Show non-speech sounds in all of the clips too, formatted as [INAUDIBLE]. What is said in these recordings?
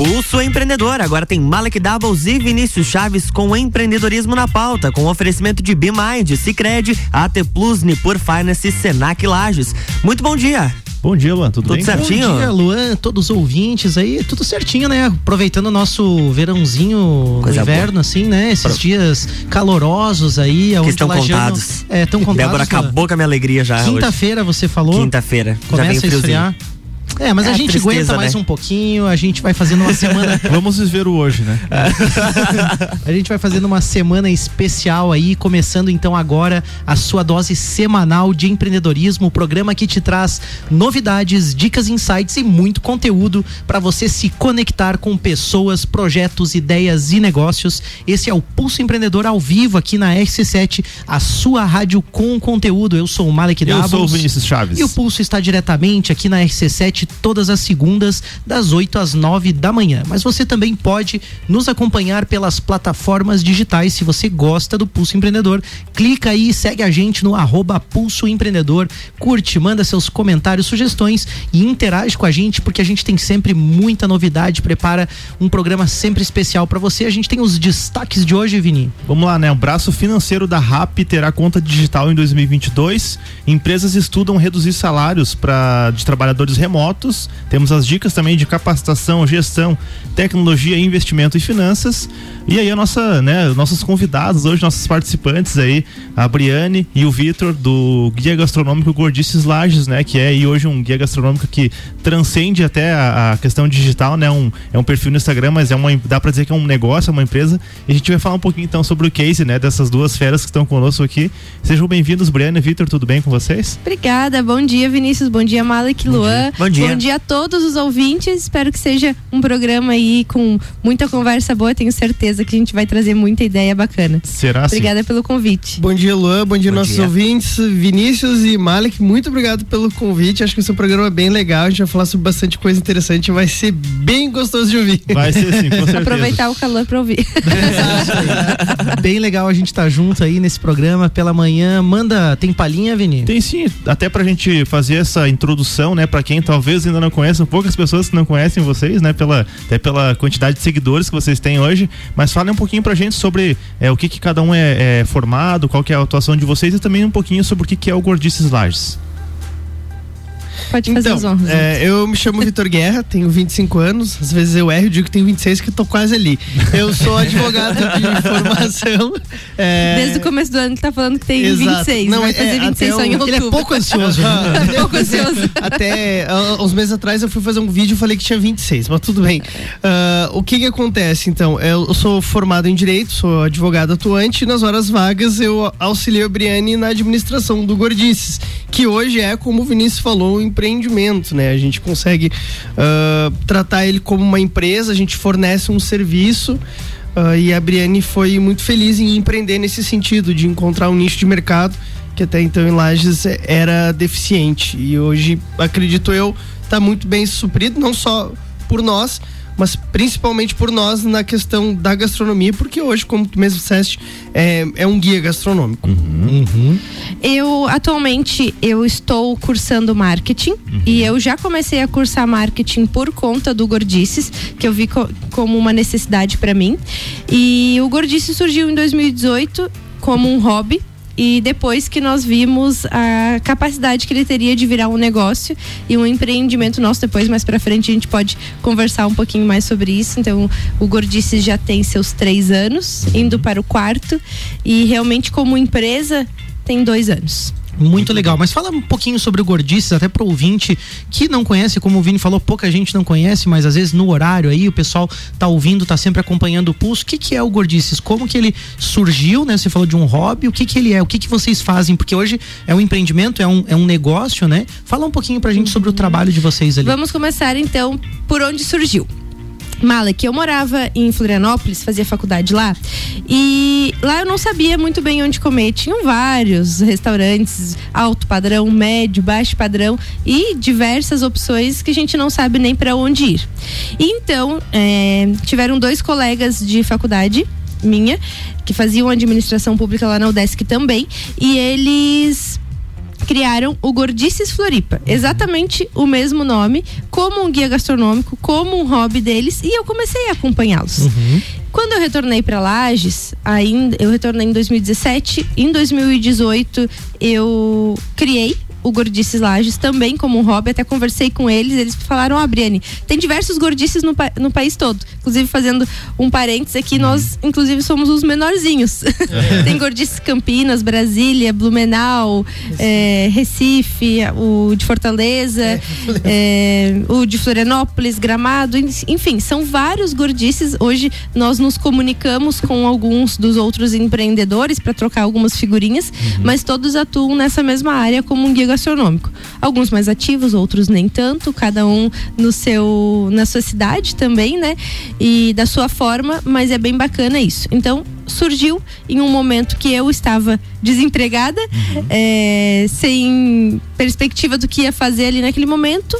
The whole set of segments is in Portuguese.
Pulso Empreendedor, agora tem Malek Doubles e Vinícius Chaves com empreendedorismo na pauta, com oferecimento de BeMind, Cicred, AT Plus, Nipur Finance e Senac Lages. Muito bom dia. Bom dia, Luan, tudo, tudo bem? certinho? Bom dia, Luan, todos os ouvintes aí, tudo certinho, né? Aproveitando o nosso verãozinho Coisa inverno, boa. assim, né? Esses Pro... dias calorosos aí. Que estão contados. É, estão contados. Débora acabou com a minha alegria já Quinta-feira você falou? Quinta-feira. Começa a esfriar. É, mas é, a gente tristeza, aguenta mais né? um pouquinho, a gente vai fazendo uma semana. [LAUGHS] Vamos viver o hoje, né? [LAUGHS] a gente vai fazendo uma semana especial aí, começando então agora a sua dose semanal de empreendedorismo, o programa que te traz novidades, dicas, insights e muito conteúdo para você se conectar com pessoas, projetos, ideias e negócios. Esse é o Pulso Empreendedor ao vivo aqui na RC7, a sua rádio com conteúdo. Eu sou o Malek Eu sou o Vinícius Chaves. E o Pulso está diretamente aqui na RC7 todas as segundas, das 8 às 9 da manhã. Mas você também pode nos acompanhar pelas plataformas digitais. Se você gosta do Pulso Empreendedor, clica aí segue a gente no Pulso Empreendedor. Curte, manda seus comentários, sugestões e interage com a gente, porque a gente tem sempre muita novidade, prepara um programa sempre especial para você. A gente tem os destaques de hoje, Vini. Vamos lá, né? O braço financeiro da RAP terá conta digital em 2022. Empresas estudam reduzir salários para de trabalhadores remotos temos as dicas também de capacitação, gestão, tecnologia, investimento e finanças. E aí a nossa, né, nossos convidados hoje, nossos participantes aí, a Briane e o Vitor do Guia Gastronômico Gordices Lages, né, que é e hoje um guia gastronômico que transcende até a, a, questão digital, né, um, é um perfil no Instagram, mas é uma, dá para dizer que é um negócio, é uma empresa. E a gente vai falar um pouquinho então sobre o case, né, dessas duas feras que estão conosco aqui. Sejam bem-vindos, Briane e Vitor, tudo bem com vocês? Obrigada, bom dia Vinícius, bom dia Malek, Luan. Bom dia. Bom dia a todos os ouvintes. Espero que seja um programa aí com muita conversa boa. Tenho certeza que a gente vai trazer muita ideia bacana. Será Obrigada pelo convite. Bom dia, Luan. Bom dia, bom nossos dia. ouvintes. Vinícius e Malek, muito obrigado pelo convite. Acho que o seu programa é bem legal. A gente vai falar sobre bastante coisa interessante. Vai ser bem gostoso de ouvir. Vai ser sim, com [LAUGHS] certeza. Aproveitar o calor para ouvir. [LAUGHS] bem legal a gente estar tá junto aí nesse programa pela manhã. Manda, tem palhinha, Vini? Tem sim, até pra gente fazer essa introdução, né, para quem talvez talvez ainda não conheçam, poucas pessoas que não conhecem vocês, né? Pela, até pela quantidade de seguidores que vocês têm hoje. Mas falem um pouquinho pra gente sobre é, o que, que cada um é, é, formado, qual que é a atuação de vocês e também um pouquinho sobre o que, que é o Gordices Lages. Pode fazer então, as honras. É, eu me chamo Vitor Guerra, tenho 25 anos. Às vezes eu erro e digo que tenho 26, que tô quase ali. Eu sou advogado de [LAUGHS] formação. É... Desde o começo do ano ele tá falando que tem Exato. 26. Não, vai fazer é, 26 só em outubro. Ele é pouco ansioso. é pouco ansioso. Até uh, uns meses atrás eu fui fazer um vídeo e falei que tinha 26, mas tudo bem. Uh, o que que acontece então? Eu sou formado em Direito, sou advogado atuante e nas horas vagas eu auxilio a Briane na administração do Gordices, que hoje é, como o Vinícius falou, empreendimento, né? A gente consegue uh, tratar ele como uma empresa, a gente fornece um serviço. Uh, e a Briane foi muito feliz em empreender nesse sentido, de encontrar um nicho de mercado que até então em Lages era deficiente. E hoje, acredito eu, está muito bem suprido, não só por nós, mas principalmente por nós na questão da gastronomia, porque hoje, como tu mesmo disseste, é, é um guia gastronômico. Uhum. Uhum. Eu, atualmente, eu estou cursando marketing uhum. e eu já comecei a cursar marketing por conta do Gordices, que eu vi co como uma necessidade para mim. E o Gordices surgiu em 2018 como um hobby e depois que nós vimos a capacidade que ele teria de virar um negócio e um empreendimento nosso depois mais para frente a gente pode conversar um pouquinho mais sobre isso. Então o Gordices já tem seus três anos indo para o quarto. E realmente como empresa tem dois anos muito legal. Mas fala um pouquinho sobre o Gordices, até pro ouvinte que não conhece, como o Vini falou, pouca gente não conhece, mas às vezes no horário aí o pessoal tá ouvindo, tá sempre acompanhando o pulso. O que que é o Gordices? Como que ele surgiu, né? Você falou de um hobby, o que que ele é? O que que vocês fazem? Porque hoje é um empreendimento, é um, é um negócio, né? Fala um pouquinho pra gente sobre o trabalho de vocês ali. Vamos começar então por onde surgiu. Malek, eu morava em Florianópolis, fazia faculdade lá, e lá eu não sabia muito bem onde comer. Tinham vários restaurantes, alto padrão, médio, baixo padrão e diversas opções que a gente não sabe nem para onde ir. Então, é, tiveram dois colegas de faculdade minha que faziam administração pública lá na UDESC também, e eles criaram o Gordices Floripa. Exatamente o mesmo nome, como um guia gastronômico, como um hobby deles, e eu comecei a acompanhá-los. Uhum. Quando eu retornei para Lages, ainda eu retornei em 2017, em 2018 eu criei o Gordices Lages também como um hobby, até conversei com eles, eles falaram, ó, oh, Briane, tem diversos gordices no, no país todo. Inclusive, fazendo um parênteses aqui, uhum. nós, inclusive, somos os menorzinhos. É. [LAUGHS] tem gordices Campinas, Brasília, Blumenau, é, Recife, o de Fortaleza, é. é, o de Florianópolis, Gramado, enfim, são vários gordices. Hoje nós nos comunicamos com alguns dos outros empreendedores para trocar algumas figurinhas, uhum. mas todos atuam nessa mesma área como um guia gastronômico. Alguns mais ativos, outros nem tanto, cada um no seu na sua cidade também, né? E da sua forma, mas é bem bacana isso. Então, surgiu em um momento que eu estava desempregada, uhum. é, sem perspectiva do que ia fazer ali naquele momento.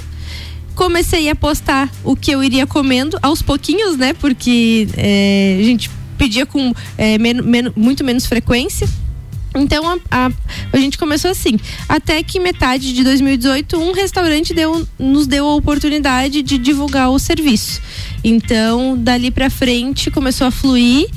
Comecei a postar o que eu iria comendo aos pouquinhos, né? Porque é, a gente pedia com é, men men muito menos frequência. Então a, a, a, gente começou assim. Até que metade de 2018, um restaurante deu, nos deu a oportunidade de divulgar o serviço. Então, dali para frente começou a fluir.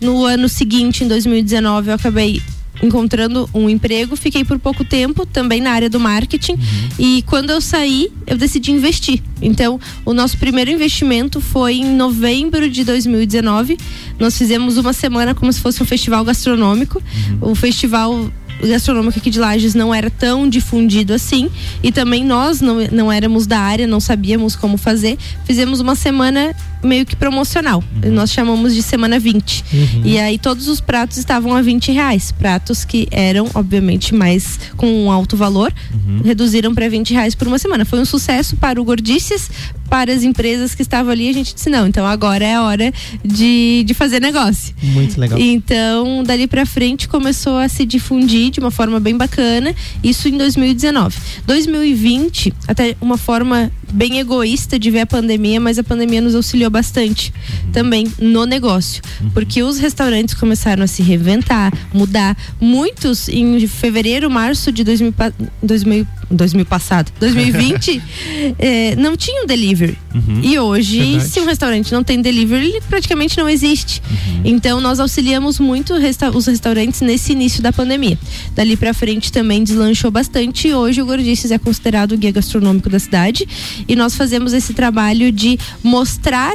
No ano seguinte, em 2019, eu acabei encontrando um emprego, fiquei por pouco tempo também na área do marketing uhum. e quando eu saí, eu decidi investir. Então, o nosso primeiro investimento foi em novembro de 2019. Nós fizemos uma semana como se fosse um festival gastronômico. Uhum. O festival gastronômico aqui de Lages não era tão difundido assim e também nós não, não éramos da área, não sabíamos como fazer. Fizemos uma semana meio que promocional. Uhum. Nós chamamos de semana 20. Uhum. E aí todos os pratos estavam a 20 reais. Pratos que eram, obviamente, mais com um alto valor, uhum. reduziram para 20 reais por uma semana. Foi um sucesso para o Gordices, para as empresas que estavam ali. A gente disse, não, então agora é a hora de, de fazer negócio. Muito legal. Então, dali para frente começou a se difundir de uma forma bem bacana. Isso em 2019. 2020, até uma forma bem egoísta de ver a pandemia, mas a pandemia nos auxiliou bastante também no negócio, porque os restaurantes começaram a se reinventar, mudar. Muitos em fevereiro, março de 2000, 2000, 2000 passado, 2020, [LAUGHS] eh, não tinham delivery. Uhum. E hoje, Verdade. se um restaurante não tem delivery, ele praticamente não existe. Uhum. Então, nós auxiliamos muito resta os restaurantes nesse início da pandemia. Dali para frente também deslanchou bastante e hoje o Gordices é considerado o guia gastronômico da cidade e nós fazemos esse trabalho de mostrar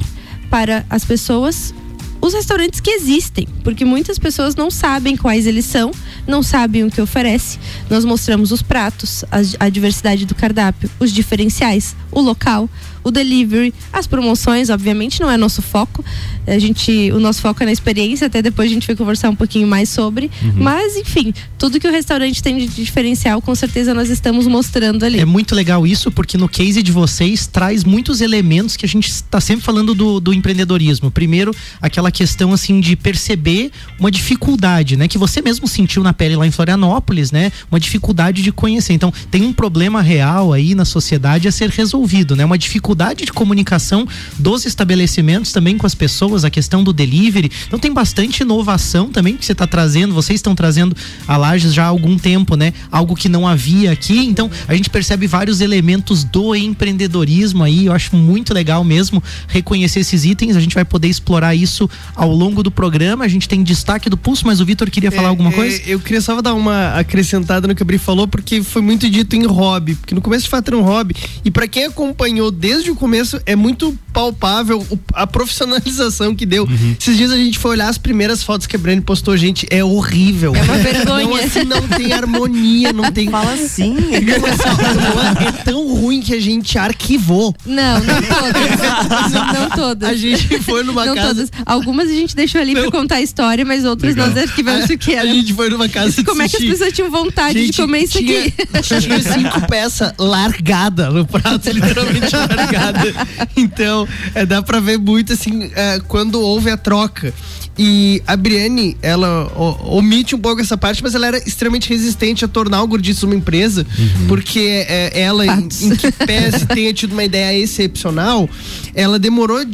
para as pessoas os restaurantes que existem, porque muitas pessoas não sabem quais eles são, não sabem o que oferece. Nós mostramos os pratos, a, a diversidade do cardápio, os diferenciais, o local, o delivery, as promoções, obviamente, não é nosso foco. A gente, o nosso foco é na experiência, até depois a gente vai conversar um pouquinho mais sobre. Uhum. Mas, enfim, tudo que o restaurante tem de diferencial, com certeza nós estamos mostrando ali. É muito legal isso, porque no case de vocês traz muitos elementos que a gente está sempre falando do, do empreendedorismo. Primeiro, aquela questão assim de perceber uma dificuldade, né? Que você mesmo sentiu na pele lá em Florianópolis, né? Uma dificuldade de conhecer. Então, tem um problema real aí na sociedade a ser resolvido, né? Uma dificuldade dificuldade de comunicação dos estabelecimentos também com as pessoas, a questão do delivery. Então tem bastante inovação também que você está trazendo, vocês estão trazendo a Lages já há algum tempo, né? Algo que não havia aqui. Então a gente percebe vários elementos do empreendedorismo aí. Eu acho muito legal mesmo reconhecer esses itens. A gente vai poder explorar isso ao longo do programa. A gente tem destaque do pulso, mas o Vitor queria falar é, alguma é, coisa? Eu queria só dar uma acrescentada no que o Bri falou, porque foi muito dito em hobby. Porque no começo de fato era um hobby. E para quem acompanhou desde desde o começo é muito palpável a profissionalização que deu. Uhum. Esses dias a gente foi olhar as primeiras fotos que a Breno postou, gente, é horrível. É uma vergonha. Não, assim, não tem harmonia, não tem. Fala assim. [LAUGHS] é tão ruim que a gente arquivou. Não, não todas. não todas. A gente foi numa não casa. Todas. Algumas a gente deixou ali não. pra contar a história, mas outras Legal. nós arquivamos o que era. A gente foi numa casa Como é que as pessoas tinham vontade gente, de comer isso tinha, aqui? [LAUGHS] Tinha cinco peças largadas no prato, literalmente largada. [LAUGHS] Então, é, dá pra ver muito assim, é, quando houve a troca. E a Brienne, ela o, omite um pouco essa parte, mas ela era extremamente resistente a tornar o Gordices uma empresa, uhum. porque é, ela, em, em, que pese tenha tido uma ideia excepcional, ela demorou a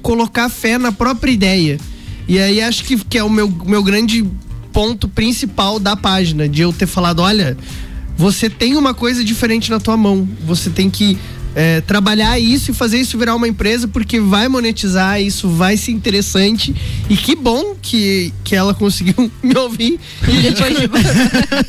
colocar fé na própria ideia. E aí acho que, que é o meu, meu grande ponto principal da página, de eu ter falado, olha você tem uma coisa diferente na tua mão. Você tem que é, trabalhar isso e fazer isso virar uma empresa porque vai monetizar, isso vai ser interessante. E que bom que, que ela conseguiu [LAUGHS] me ouvir. E, depois de...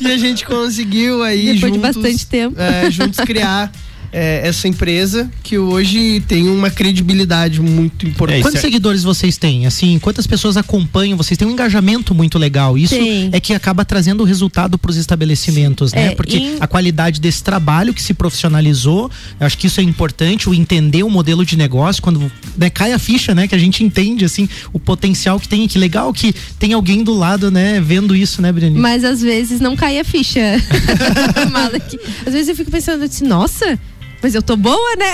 [LAUGHS] e a gente conseguiu aí. Depois juntos, de bastante tempo. É, juntos criar [LAUGHS] é, essa empresa que hoje tem uma credibilidade muito importante. É, Quantos é... seguidores vocês têm? Assim, quantas pessoas acompanham? Vocês têm um engajamento muito legal. Isso Sim. é que acaba trazendo o resultado para os estabelecimentos, Sim. né? É, Porque em... a qualidade desse trabalho que se profissionalizou, eu acho que isso é importante, o entender o modelo de negócio, quando né, cai a ficha, né? Que a gente entende, assim, o potencial que tem. Que legal que tem alguém do lado, né? Vendo isso, né, Briane? Mas às vezes não cai a ficha. [LAUGHS] às vezes eu fico pensando assim, nossa mas eu tô boa, né?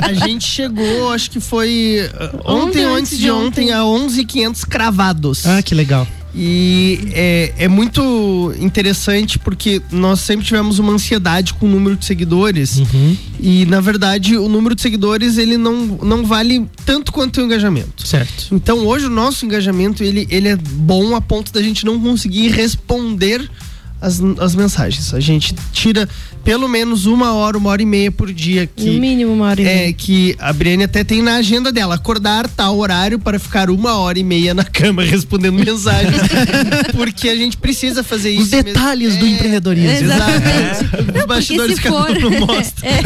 É. [LAUGHS] a gente chegou, acho que foi uh, ontem, ou antes de ontem, a 11,500 cravados. Ah, que legal. E é, é muito interessante porque nós sempre tivemos uma ansiedade com o número de seguidores. Uhum. E, na verdade, o número de seguidores ele não, não vale tanto quanto o engajamento. Certo. Então, hoje, o nosso engajamento ele, ele é bom a ponto da gente não conseguir responder as, as mensagens. A gente tira pelo menos uma hora, uma hora e meia por dia. Que, no mínimo uma hora e é, meia. Que a Briane até tem na agenda dela, acordar tal horário para ficar uma hora e meia na cama [LAUGHS] respondendo mensagens. [LAUGHS] porque a gente precisa fazer isso. Os detalhes mesmo. do é, empreendedorismo. Exatamente. É. Os bastidores que for, não [LAUGHS] mostra. É,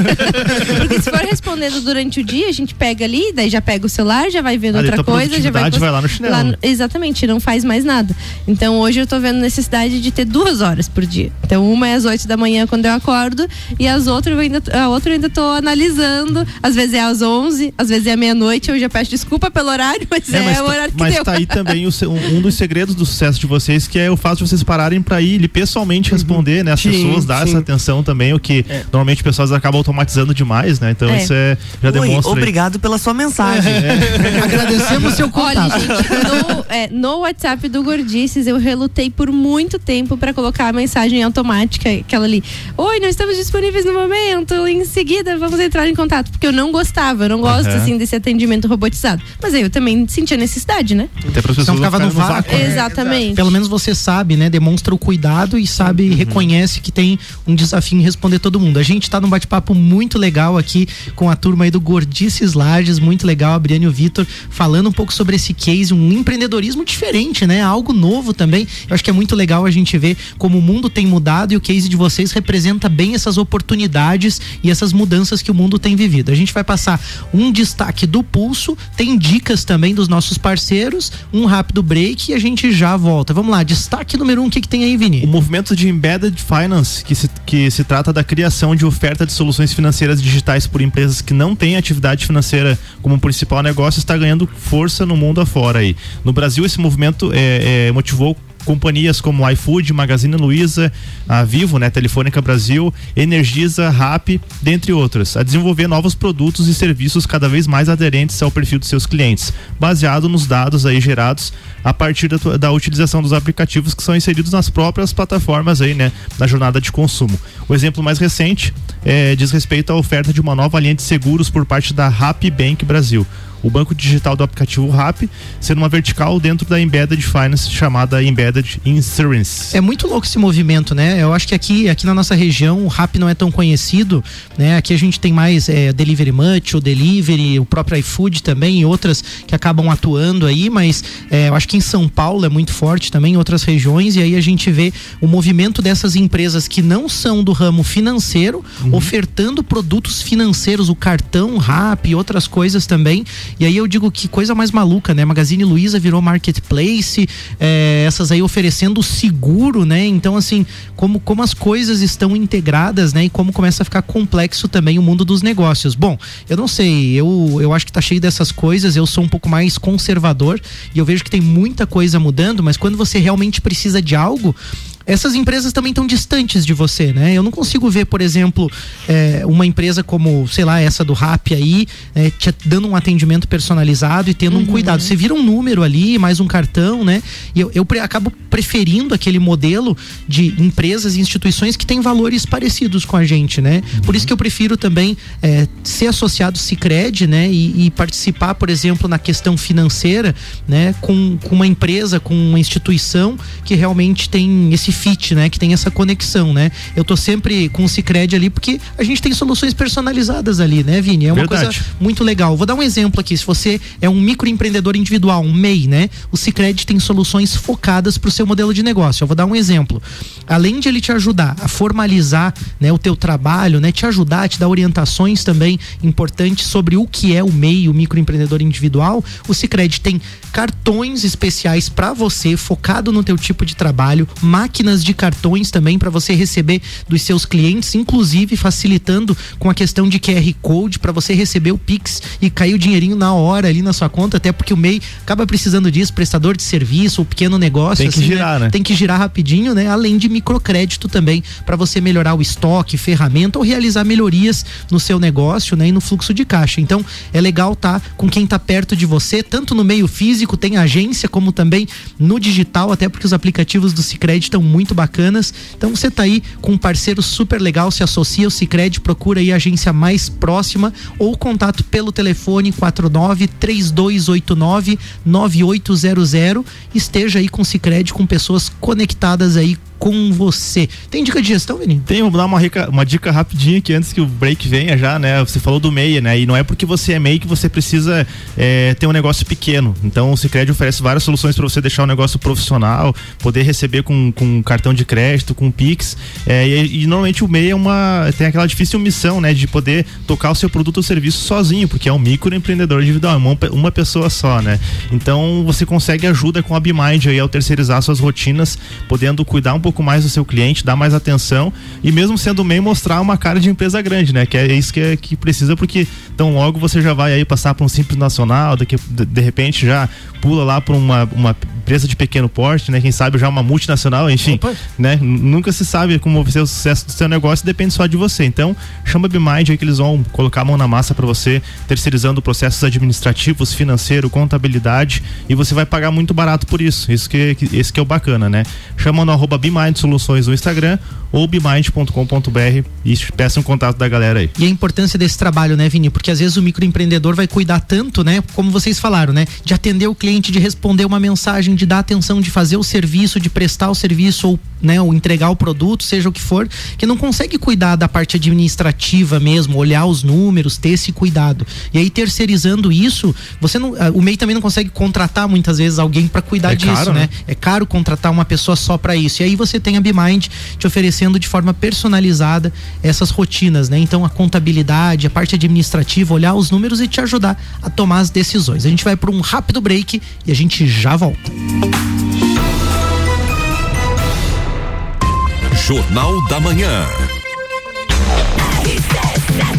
porque se for respondendo durante o dia, a gente pega ali, daí já pega o celular, já vai vendo outra coisa, já vai, vai lá no chinelo. Lá, exatamente, não faz mais nada. Então hoje eu tô vendo necessidade de ter duas horas por dia. Então uma é às oito da manhã quando eu acordo e as outras eu ainda, a outra eu ainda tô analisando. Às vezes é às 11, às vezes é à meia-noite. Eu já peço desculpa pelo horário, [LAUGHS] mas é, é mas o tá- horário que mas deu. Mas tá aí também o, um, um, dos segredos do sucesso de vocês, que é o fato de vocês pararem para ir ele pessoalmente uhum. responder, né? As sim, pessoas dar essa atenção também, o que é. normalmente pessoas acabam automatizando demais, né? Então é. isso é, já Oi, demonstra. Obrigado aí. pela sua mensagem. É. [LAUGHS] Agradecemos seu contato. Olha, gente, no, é, no WhatsApp do Gordices, eu relutei por muito tempo para colocar a mensagem automática, aquela ali. Oi, não estamos disponíveis no momento, em seguida vamos entrar em contato. Porque eu não gostava, eu não gosto uhum. assim desse atendimento robotizado. Mas aí eu também sentia necessidade, né? Até para não ficava no vácuo. Né? Exatamente. Pelo menos você sabe, né? Demonstra o cuidado e sabe, uhum. reconhece que tem um desafio em responder todo mundo. A gente tá num bate-papo muito legal aqui com a turma aí do Gordices Lages, muito legal, a Briane e o Vitor, falando um pouco sobre esse case, um empreendedorismo diferente, né? Algo novo também. Eu acho que é muito legal a gente ver como o mundo tem mudado e o case de vocês representa bem essas oportunidades e essas mudanças que o mundo tem vivido. A gente vai passar um destaque do pulso, tem dicas também dos nossos parceiros, um rápido break e a gente já volta. Vamos lá, destaque número um, o que, que tem aí, Vini? O movimento de Embedded Finance, que se, que se trata da criação de oferta de soluções financeiras digitais por empresas que não têm atividade financeira como principal negócio, está ganhando força no mundo afora aí. No Brasil, esse movimento é, é, motivou companhias como iFood, Magazine Luiza, a Vivo, né, Telefônica Brasil, Energisa, Rap, dentre outras, a desenvolver novos produtos e serviços cada vez mais aderentes ao perfil dos seus clientes, baseado nos dados aí gerados a partir da, da utilização dos aplicativos que são inseridos nas próprias plataformas aí, né, na jornada de consumo. O exemplo mais recente é, diz respeito à oferta de uma nova linha de seguros por parte da Rap Bank Brasil o banco digital do aplicativo RAP, sendo uma vertical dentro da Embedded Finance chamada Embedded Insurance. É muito louco esse movimento, né? Eu acho que aqui, aqui na nossa região o RAP não é tão conhecido, né? Aqui a gente tem mais é, Delivery Much, o Delivery, o próprio iFood também e outras que acabam atuando aí, mas é, eu acho que em São Paulo é muito forte também, em outras regiões, e aí a gente vê o movimento dessas empresas que não são do ramo financeiro, uhum. ofertando produtos financeiros, o cartão, RAP e outras coisas também, e aí eu digo que coisa mais maluca, né? Magazine Luiza virou marketplace, é, essas aí oferecendo seguro, né? Então, assim, como, como as coisas estão integradas, né? E como começa a ficar complexo também o mundo dos negócios. Bom, eu não sei, eu, eu acho que tá cheio dessas coisas, eu sou um pouco mais conservador e eu vejo que tem muita coisa mudando, mas quando você realmente precisa de algo, essas empresas também estão distantes de você, né? Eu não consigo ver, por exemplo, é, uma empresa como, sei lá, essa do Rap aí, é, te dando um atendimento personalizado e tendo uhum. um cuidado. Você vira um número ali, mais um cartão, né? E eu, eu pre acabo preferindo aquele modelo de empresas e instituições que têm valores parecidos com a gente, né? Uhum. Por isso que eu prefiro também é, ser associado Cicred, né? E, e, participar, por exemplo, na questão financeira, né? Com, com uma empresa, com uma instituição que realmente tem esse fit, né? Que tem essa conexão, né? Eu tô sempre com o Cicred ali porque a gente tem soluções personalizadas ali, né, Vini? É uma Verdade. coisa muito legal. Vou dar um exemplo aqui. Se você é um microempreendedor individual, um MEI, né? O Cicred tem soluções focadas para o seu modelo de negócio. Eu vou dar um exemplo. Além de ele te ajudar a formalizar, né, o teu trabalho, né, te ajudar, te dar orientações também importantes sobre o que é o MEI, o microempreendedor individual, o Cicred tem cartões especiais para você, focado no teu tipo de trabalho, máquinas de cartões também para você receber dos seus clientes, inclusive facilitando com a questão de QR Code para você receber o Pix e cair o dinheirinho na hora ali na sua conta, até porque o MEI acaba precisando disso, prestador de serviço, ou pequeno negócio, Tem que assim, girar, né? Tem que girar rapidinho, né? Além de microcrédito também para você melhorar o estoque, ferramenta ou realizar melhorias no seu negócio, né, e no fluxo de caixa. Então, é legal tá com quem tá perto de você, tanto no meio físico, tem agência, como também no digital, até porque os aplicativos do Sicredi estão muito bacanas. Então, você tá aí com um parceiro super legal, se associa ao Sicredi, procura aí a agência mais próxima ou contato pelo telefone 49 3289 9800. Esteja aí com o Sicredi com pessoas conectadas aí com você. Tem dica de gestão, Vini? Tem, vou dar uma, rica- uma dica rapidinha aqui antes que o break venha já, né? Você falou do MEI, né? E não é porque você é MEI que você precisa é, ter um negócio pequeno. Então o Cicred oferece várias soluções para você deixar o negócio profissional, poder receber com, com cartão de crédito, com Pix. É, e, e normalmente o MEI é uma, tem aquela difícil missão, né? De poder tocar o seu produto ou serviço sozinho, porque é um microempreendedor individual, é uma, uma pessoa só, né? Então você consegue ajuda com a BeMind aí ao terceirizar suas rotinas, podendo cuidar um pouco mais do seu cliente, dar mais atenção e mesmo sendo MEI mostrar uma cara de empresa grande, né? Que é isso que, é, que precisa, porque então logo você já vai aí passar por um simples nacional, daqui, de, de repente já pula lá para uma, uma empresa de pequeno porte, né? Quem sabe já uma multinacional, enfim, Opa. né? Nunca se sabe como vai ser o sucesso do seu negócio, depende só de você. Então, chama a BeMind aí que eles vão colocar a mão na massa para você, terceirizando processos administrativos, financeiro, contabilidade, e você vai pagar muito barato por isso. Isso que, que esse que é o bacana, né? Chama no arroba BeMind Soluções no Instagram ou bemind.com.br e peça um contato da galera aí. E a importância desse trabalho, né, Vini? Porque às vezes o microempreendedor vai cuidar tanto, né? Como vocês falaram, né? De atender o cliente, de responder uma mensagem, de dar atenção, de fazer o serviço, de prestar o serviço ou, né, ou entregar o produto, seja o que for, que não consegue cuidar da parte administrativa mesmo, olhar os números, ter esse cuidado. E aí terceirizando isso, você não, ah, o MEI também não consegue contratar muitas vezes alguém para cuidar É disso, caro, né? né? É caro contratar uma pessoa só para isso. E aí você tem a BeMind te oferecendo de forma personalizada essas rotinas, né? Então a contabilidade, a parte administrativa, olhar os números e te ajudar a tomar as decisões. A gente vai para um rápido break e a gente já volta. Jornal da Manhã.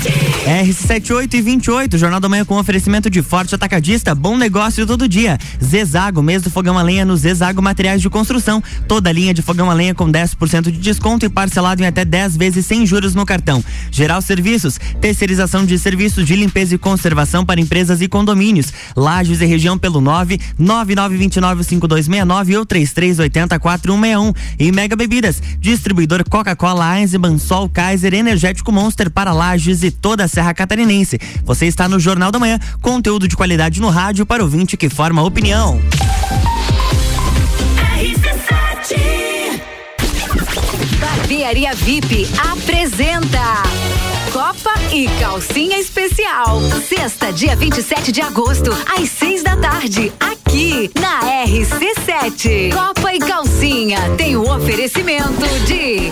RC78 e 28, Jornal da Manhã com oferecimento de Forte Atacadista, bom negócio todo dia. Zezago, mês do fogão a lenha no Zezago Materiais de Construção. Toda linha de fogão a lenha com 10% de desconto e parcelado em até 10 vezes sem juros no cartão. Geral Serviços, terceirização de serviços de limpeza e conservação para empresas e condomínios. Lages e região pelo 9 99295269 ou 33804161. E Mega Bebidas, distribuidor Coca-Cola, Eisenbahn, Sol, Kaiser, Energético Monster para Lages e toda a Serra Catarinense. Você está no Jornal da Manhã, conteúdo de qualidade no rádio para ouvinte que forma opinião. Barbearia VIP apresenta Copa e Calcinha Especial. Sexta, dia 27 de agosto, às seis da tarde, aqui na RC7. Copa e Calcinha tem o oferecimento de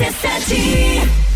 RC7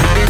Yeah.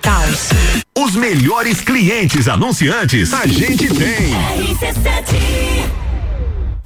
Taos. Os melhores clientes anunciantes a gente tem.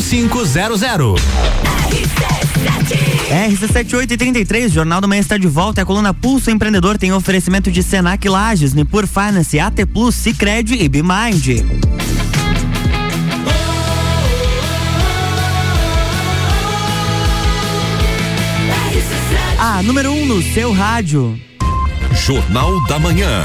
4500. RC7833, Jornal do Manhã está de volta. A coluna Pulso Empreendedor tem oferecimento de Senac Lages, Nipur Finance, AT Plus, Cicred e Bimind. A número 1 um no seu rádio. Jornal da Manhã.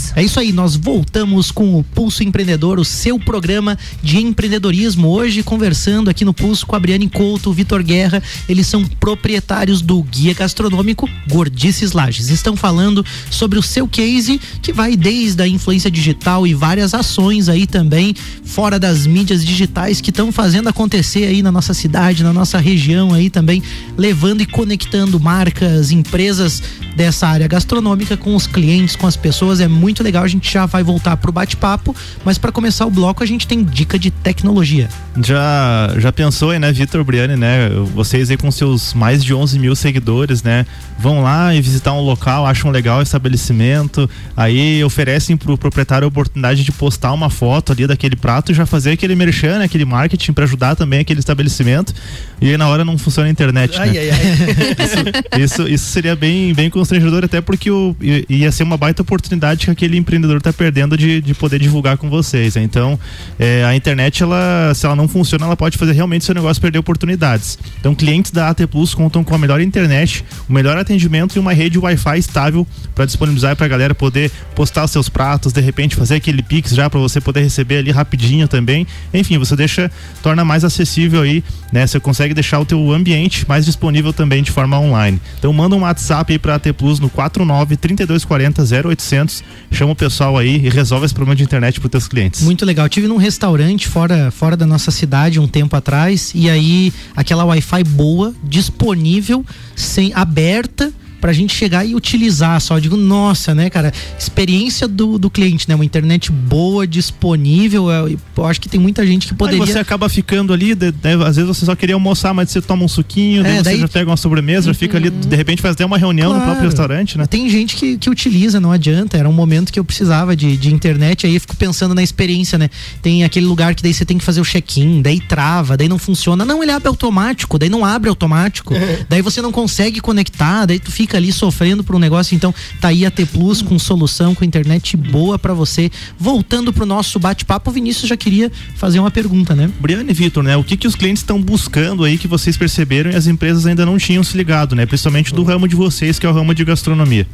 É isso aí, nós voltamos com o Pulso Empreendedor, o seu programa de empreendedorismo. Hoje conversando aqui no Pulso com a Briane Couto, o Vitor Guerra, eles são proprietários do guia gastronômico Gordices Lages. Estão falando sobre o seu case que vai desde a influência digital e várias ações aí também fora das mídias digitais que estão fazendo acontecer aí na nossa cidade, na nossa região aí também, levando e conectando marcas, empresas dessa área gastronômica com os clientes, com as pessoas. É muito legal. A gente já vai voltar pro bate-papo, mas para começar o bloco a gente tem dica de tecnologia. Já, já pensou aí, né, Vitor Briani, né? Vocês aí com seus mais de 11 mil seguidores, né? Vão lá e visitar um local, acham legal o estabelecimento, aí oferecem pro proprietário a oportunidade de postar uma foto ali daquele prato e já fazer aquele merchan, né, aquele marketing para ajudar também aquele estabelecimento. E aí na hora não funciona a internet, Ai, né? ai, ai. [LAUGHS] Isso, isso seria bem, bem constrangedor, até porque o, ia ser uma baita oportunidade que aquele empreendedor está perdendo de, de poder divulgar com vocês. né? Então, é, a internet, ela, se ela não funciona, ela pode fazer realmente seu negócio perder oportunidades. Então, clientes da AT Plus contam com a melhor internet, o melhor atendimento e uma rede Wi-Fi estável para disponibilizar para a galera poder postar seus pratos, de repente fazer aquele Pix já para você poder receber ali rapidinho também. Enfim, você deixa, torna mais acessível aí, né? Você consegue deixar o teu ambiente mais disponível também de forma online. Então manda um WhatsApp aí pra AT Plus no 49 3240 0800, chama o pessoal aí e resolve esse problema de internet para teus clientes. Muito legal. Tive num restaurante fora, fora da nossa cidade um tempo atrás e aí aquela Wi-Fi boa, disponível, sem aberta pra gente chegar e utilizar só. Eu digo, nossa, né, cara? Experiência do, do cliente, né? Uma internet boa, disponível. Eu, eu acho que tem muita gente que poderia. Aí você acaba ficando ali, de, de, às vezes você só queria almoçar, mas você toma um suquinho, daí É, você daí- já pega uma sobremesa, já fica ali, de repente faz até uma reunião no Claro. próprio restaurante, né? Tem gente que, que utiliza, não adianta. Era um momento que eu precisava de, de internet, aí eu fico pensando na experiência, né? Tem aquele lugar que daí você tem que fazer o check-in, daí trava, daí não funciona. Não, ele abre automático, daí não abre automático. daí você não consegue conectar, daí tu fica ali sofrendo por um negócio. Então, tá aí a T Plus com solução, com internet boa pra você. Voltando pro nosso bate-papo, o Vinícius já queria fazer uma pergunta, né? Briana e Vitor, né? O que que os clientes estão buscando aí que vocês perceberam e as empresas ainda não tinham se ligado, né? Principalmente do ramo de vocês, que é o ramo de gastronomia.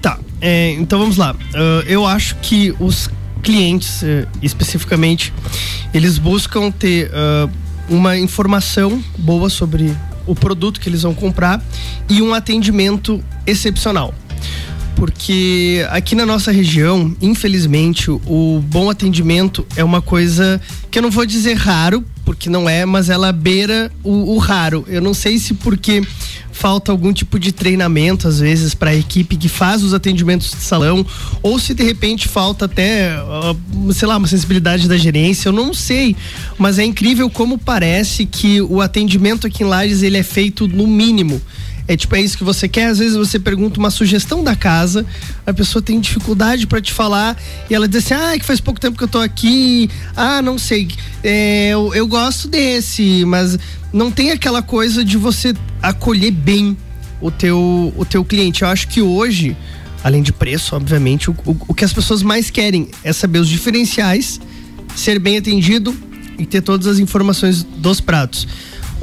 Tá, é, então vamos lá. Ah, eu acho que os clientes, eh, especificamente, eles buscam ter ah, uma informação boa sobre o produto que eles vão comprar e um atendimento excepcional. Porque aqui na nossa região, infelizmente, o- bom atendimento é uma coisa que eu não vou dizer raro, porque não é, mas ela beira o, o raro. Eu não sei se porque falta algum tipo de treinamento, às vezes, para a equipe que faz os atendimentos de salão, ou se de repente falta até, ah, sei lá, uma sensibilidade da gerência, eu não sei. Mas é incrível como parece que o atendimento aqui em Lages ele é feito no mínimo. É tipo, é isso que você quer. Às vezes você pergunta uma sugestão da casa, a pessoa tem dificuldade para te falar e ela diz assim: ah, é que faz pouco tempo que eu tô aqui. Ah, não sei. É, eu, eu gosto desse, mas não tem aquela coisa de você acolher bem o teu, o teu cliente. Eu acho que hoje, além de preço, obviamente, o, o, o que as pessoas mais querem é saber os diferenciais, ser bem atendido e ter todas as informações dos pratos.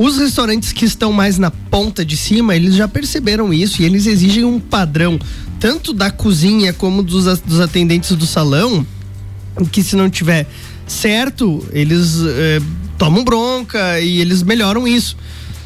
Os restaurantes que estão mais na ponta de cima, eles já perceberam isso e eles exigem um padrão, tanto da cozinha como dos, dos atendentes do salão, que se não tiver certo, eles eh, tomam bronca e eles melhoram isso.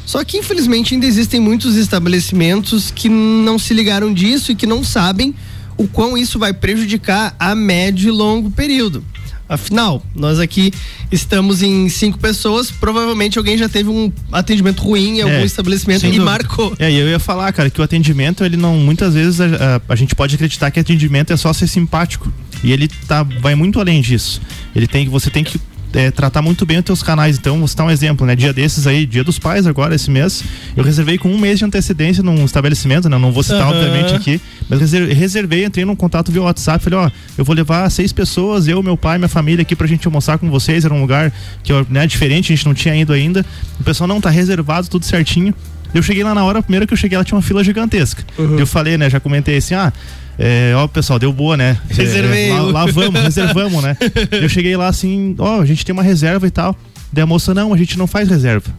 Só que infelizmente ainda existem muitos estabelecimentos que não se ligaram disso e que não sabem o quão isso vai prejudicar a médio e longo período. Afinal, nós aqui estamos em cinco pessoas, provavelmente alguém já teve um atendimento ruim em algum É, estabelecimento e dúvida. marcou. É, e eu ia falar, cara, que o atendimento, ele não. Muitas vezes a, a- a gente pode acreditar que atendimento é só ser simpático. E ele tá, vai muito além disso. Ele tem que. Você tem que. É, tratar muito bem os teus canais. Então, vou citar um exemplo, né? Dia desses aí, dia dos pais agora, esse mês, eu reservei com um mês de antecedência num estabelecimento, né? Não vou citar, Aham. obviamente, aqui. Mas reser- reservei, entrei num contato via WhatsApp, falei, ó, eu vou levar seis pessoas, eu, meu pai, minha família aqui pra gente almoçar com vocês. Era um lugar que né, diferente, a gente não tinha ido ainda. O pessoal não tá reservado, tudo certinho. Eu cheguei lá na hora, primeiro que eu cheguei lá tinha uma fila gigantesca. Eu falei, né, já comentei assim, ah, é, ó, pessoal, deu boa, né? É, Reservei. lá, lá vamos, reservamos, né? [LAUGHS] Eu cheguei lá assim, ó, a gente tem uma reserva e tal. Daí a moça, não, a gente não faz reserva.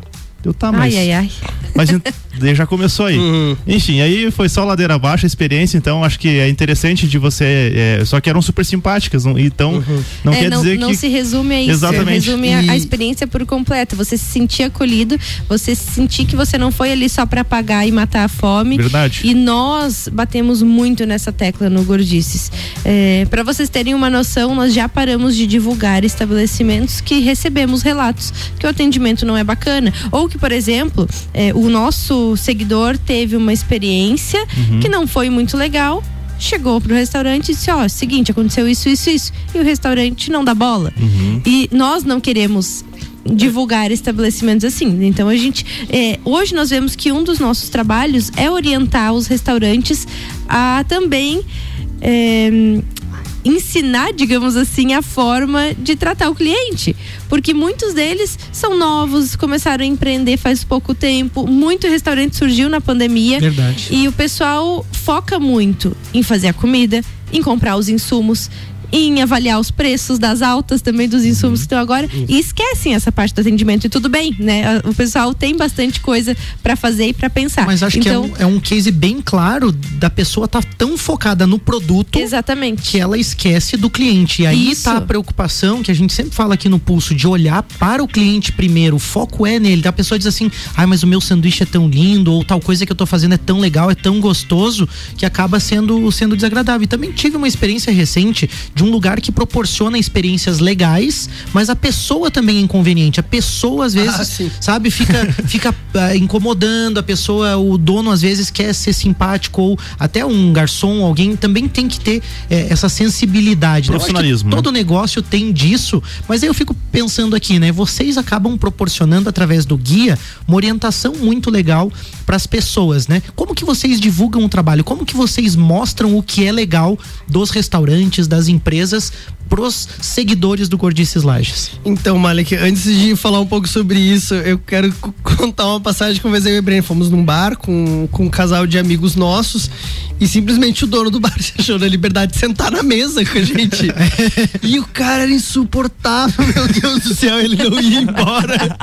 Eu tá, mas. Ai, ai, ai. Mas já começou aí. Enfim, aí foi só ladeira abaixo a experiência, então acho que é interessante de você. é, só que eram super simpáticas, não- então não É, quer não, dizer não que. se resume a isso. Exatamente. Resume a, E- a experiência por completo. Você se sentir acolhido, você sentir que você não foi ali só para pagar e matar a fome. Verdade. E nós batemos muito nessa tecla no Gordices. É, para vocês terem uma noção, nós já paramos de divulgar estabelecimentos que recebemos relatos que o atendimento não é bacana. Ou que, por exemplo, é, o nosso seguidor teve uma experiência que não foi muito legal. Chegou pro restaurante e disse: Ó, seguinte, aconteceu isso, isso, isso. E o restaurante não dá bola. E nós não queremos divulgar estabelecimentos assim. Então a gente é, hoje nós vemos que um dos nossos trabalhos é orientar os restaurantes a também é, ensinar, digamos assim, a forma de tratar o cliente, porque muitos deles são novos, começaram a empreender faz pouco tempo, muito restaurante surgiu na pandemia. Verdade. e o pessoal foca muito em fazer a comida, em comprar os insumos, em avaliar os preços das altas também dos insumos que estão agora e esquecem essa parte do atendimento e tudo bem, né? A- O pessoal tem bastante coisa para fazer e para pensar. Mas acho então, que é um, é um case bem claro da pessoa tá tão focada no produto exatamente. que ela esquece do cliente. E aí Isso. tá a preocupação que a gente sempre fala aqui no pulso de olhar para o cliente primeiro. O foco é nele. A pessoa diz assim: ai, mas o meu sanduíche é tão lindo, ou tal coisa que eu tô fazendo é tão legal, é tão gostoso, que acaba sendo, sendo desagradável. E também tive uma experiência recente de um lugar que proporciona experiências legais, mas a pessoa também é inconveniente. A pessoa às vezes, Ah, sabe, fica [LAUGHS] fica ah, incomodando a pessoa, o dono às vezes quer ser simpático ou até um garçom, alguém também tem que ter eh, essa sensibilidade. né? Profissionalismo, né? Todo negócio tem disso, mas aí eu fico pensando aqui, né? Vocês acabam proporcionando através do guia uma orientação muito legal para as pessoas, né? Como que vocês divulgam o trabalho? Como que vocês mostram o que é legal dos restaurantes, das empresas pros seguidores do Gordices Lages? Então, Malik, antes de falar um pouco sobre isso, eu quero contar uma passagem que eu e o Breno. Fomos num bar com, com um casal de amigos nossos e simplesmente o dono do bar [LAUGHS] se achou na liberdade de sentar na mesa com a gente. [LAUGHS] e o cara era insuportável, meu Deus do céu, ele não ia embora.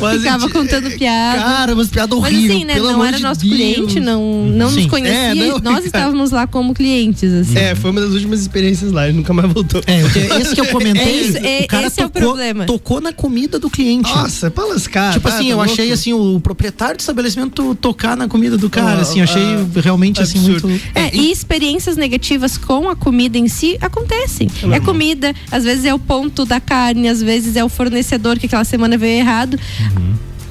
Mas, Ficava gente, contando piada. Cara, umas piadas Mas horríveis. assim, né? pelo Não era de nosso Deus. cliente, não, não Sim. nos conhecia. É, não, nós cara. [LAUGHS] estávamos lá como clientes, assim. É, foi uma das últimas experiências lá, ele nunca mais voltou. É, esse que eu comentei, É é- o cara esse é o tocou, problema. tocou na comida do cliente. Nossa, pra lascar. Tipo tá, assim, tá eu louco? achei assim o proprietário do estabelecimento tocar na comida do cara, Ah, assim, achei ah, realmente assim absurdo. muito É, e experiências negativas com a comida em si acontecem. É comida, às vezes é o ponto da carne, às vezes é o fornecedor que aquela semana veio errado.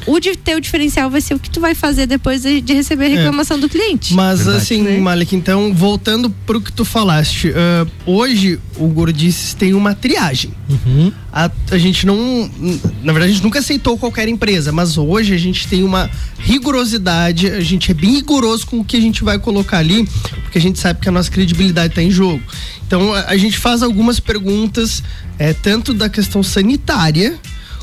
O de teu diferencial vai ser o que tu vai fazer depois de, de receber a reclamação do cliente. Mas assim, Né? Malik, então, voltando pro que tu falaste, ah, hoje o Gordices tem uma triagem. A, a gente não. Na verdade, a gente nunca aceitou qualquer empresa, mas hoje a gente tem uma rigorosidade, a gente é bem rigoroso com o que a gente vai colocar ali, porque a gente sabe que a nossa credibilidade está em jogo. Então a, a gente faz algumas perguntas, é, tanto da questão sanitária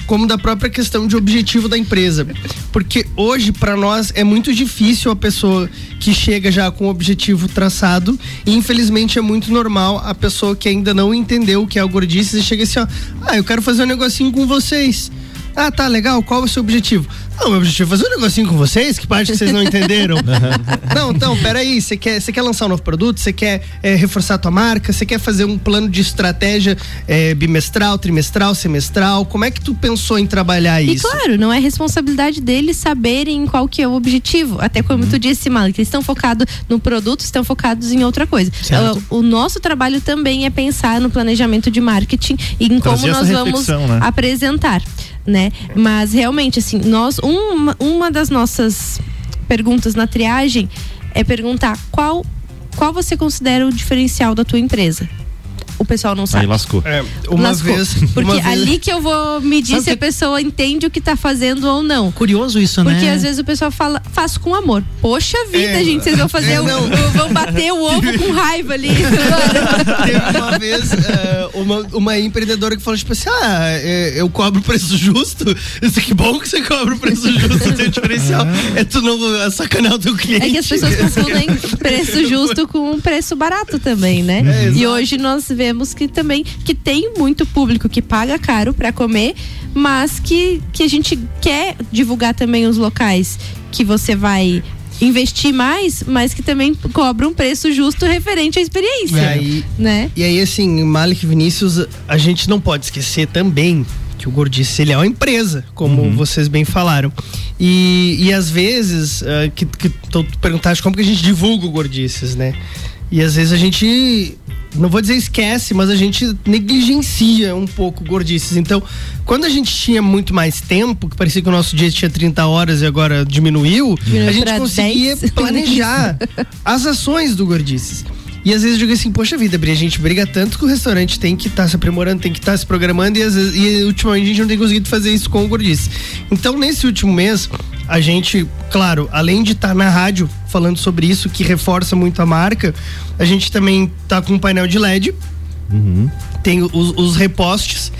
como da própria questão de objetivo da empresa. Porque hoje, para nós, é muito difícil a pessoa que chega já com o objetivo traçado, e infelizmente é muito normal a pessoa que ainda não entendeu o que é o gordices e chega assim, ó, ah, eu quero fazer um negocinho com vocês. Ah, tá, legal, qual é o seu objetivo? Não, meu objetivo é fazer um negocinho com vocês, que parte que vocês não [LAUGHS] entenderam? não, então, peraí, você quer, você quer lançar um novo produto, você quer é, reforçar a tua marca, você quer fazer um plano de estratégia é, bimestral, trimestral, semestral, como é que tu pensou em trabalhar E isso? claro, não é responsabilidade deles saberem qual que é o objetivo. Até como Uhum. tu disse, Malik, eles estão focados no produto, estão focados em outra coisa. O, o nosso trabalho também é pensar no planejamento de marketing e em como Trazer essa nós vamos né? apresentar, né? Mas realmente, assim, nós uma, uma das nossas perguntas na triagem é perguntar qual qual você considera o diferencial da tua empresa. O pessoal não sabe. Aí lascou. É, uma Lascou. vez. Porque uma vez- ali que eu vou medir Sabe se a que- pessoa entende o que tá fazendo ou não. curioso isso, né? Porque às vezes o pessoal fala, faço com amor. Poxa vida, É, gente, vocês vão fazer é, o, o- vão bater o ovo com raiva ali. [LAUGHS] Teve uma vez é, uma, uma empreendedora que falou, tipo assim, ah, é, eu cobro preço justo. Isso que bom que você cobra o preço justo, seu diferencial. É tu não sacanear o teu cliente. É que as pessoas confundem preço justo com preço barato também, né? É, e hoje nós vemos que também que tem muito público que paga caro para comer, mas que, que a gente quer divulgar também os locais que você vai investir mais, mas que também cobra um preço justo referente à experiência, E aí, né? E aí, assim, Malik Vinícius, a gente não pode esquecer também que o Gordice, ele é uma empresa, como vocês bem falaram. E, e às vezes, ah, que, que tu perguntaste como que a gente divulga o Gordices, né? E às vezes a gente, não vou dizer esquece, mas a gente negligencia um pouco o Gordices. Então, quando a gente tinha muito mais tempo, que parecia que o nosso dia tinha 30 horas e agora diminuiu, Diminuiu a gente conseguia 10. [LAUGHS] planejar as ações do Gordices. E às vezes eu digo assim, poxa vida, Bri, a gente briga tanto que o restaurante tem que estar se aprimorando, tem que estar se programando e, às vezes, e ultimamente a gente não tem conseguido fazer isso com o Gordice. Então, nesse último mês, a gente, claro, além de estar na rádio falando sobre isso, que reforça muito a marca, a gente também tá com um painel de LED, tem os, os repostes.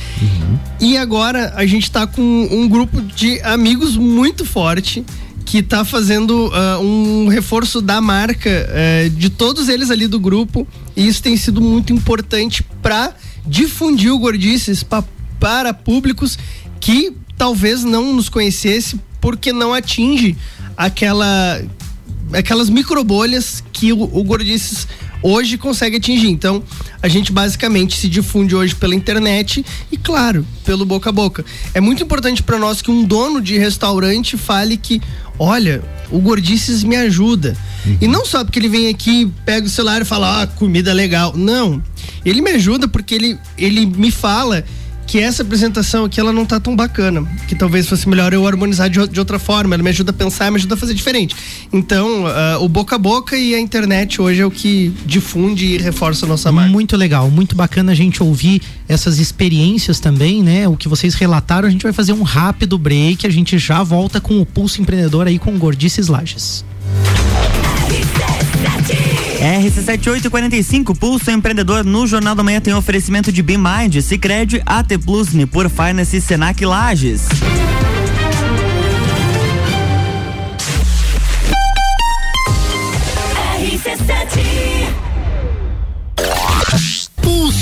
E agora a gente tá com um grupo de amigos muito forte que tá fazendo ah, um reforço da marca eh, de todos eles ali do grupo. E isso tem sido muito importante para difundir o Gordices pa- para públicos que talvez não nos conhecesse porque não atinge aquela aquelas microbolhas que o, o Gordices hoje consegue atingir. Então, a gente basicamente se difunde hoje pela internet e, claro, pelo boca a boca. É muito importante para nós que um dono de restaurante fale que, olha, o Gordices me ajuda. E não só porque ele vem aqui, pega o celular e fala, ah, comida legal. Não. Ele me ajuda porque ele, ele me fala que essa apresentação aqui ela não tá tão bacana, que talvez fosse melhor eu harmonizar de, de outra forma, ela me ajuda a pensar, me ajuda a fazer diferente. Então, uh, o boca a boca e a internet hoje é o que difunde e reforça a nossa marca. Muito legal, muito bacana a gente ouvir essas experiências também, né? O que vocês relataram, a gente vai fazer um rápido break, a gente já volta com o Pulso Empreendedor aí com Gordices Lages. RC7845 Pulso Empreendedor no Jornal da Manhã tem oferecimento de BeMind, Cicred, AT Plus, Nipur Finance e Senac Lages.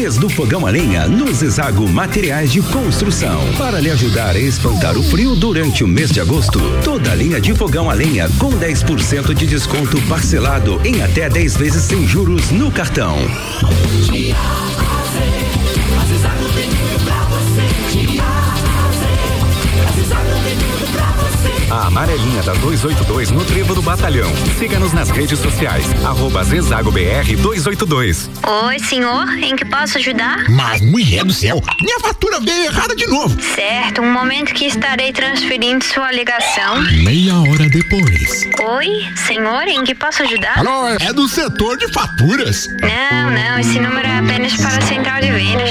Mês do Fogão a Lenha no Zezago Materiais de Construção. Para lhe ajudar a espantar o frio durante o mês de agosto, toda a linha de fogão a lenha com 10% de desconto parcelado em até 10 vezes sem juros no cartão. A amarelinha da 282 no Trevo do Batalhão. Siga-nos nas redes sociais. Arroba Zezago BR 282. Oi, senhor, em que posso ajudar? Mas, mulher do céu, minha fatura veio errada de novo. Certo, um momento que estarei transferindo sua ligação. Meia hora depois. Oi, senhor, em que posso ajudar? Alô, é do setor de faturas. Não, não, esse número é apenas para a central de vendas.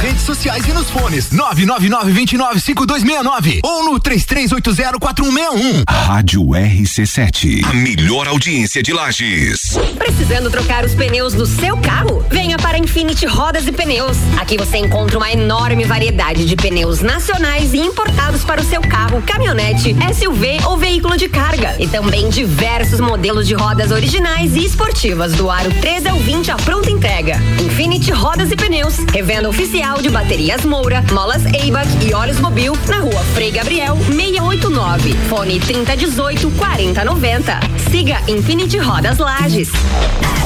redes sociais e nos fones 999-295269 ou no 33804161. Rádio RC7. A melhor audiência de Lages. Precisando trocar os pneus do seu carro? Venha para Infinity Rodas e Pneus. Aqui você encontra uma enorme variedade de pneus nacionais e importados para o seu carro, caminhonete, SUV ou veículo de carga. E também diversos modelos de rodas originais e esportivas do aro 13 ao 20 à pronta entrega. Infinity Rodas e Pneus, revenda oficial de baterias Moura, molas Eibach e óleos Mobil na rua Frei Gabriel 689. Fone 3018 4090. Siga Infinity Rodas Lages.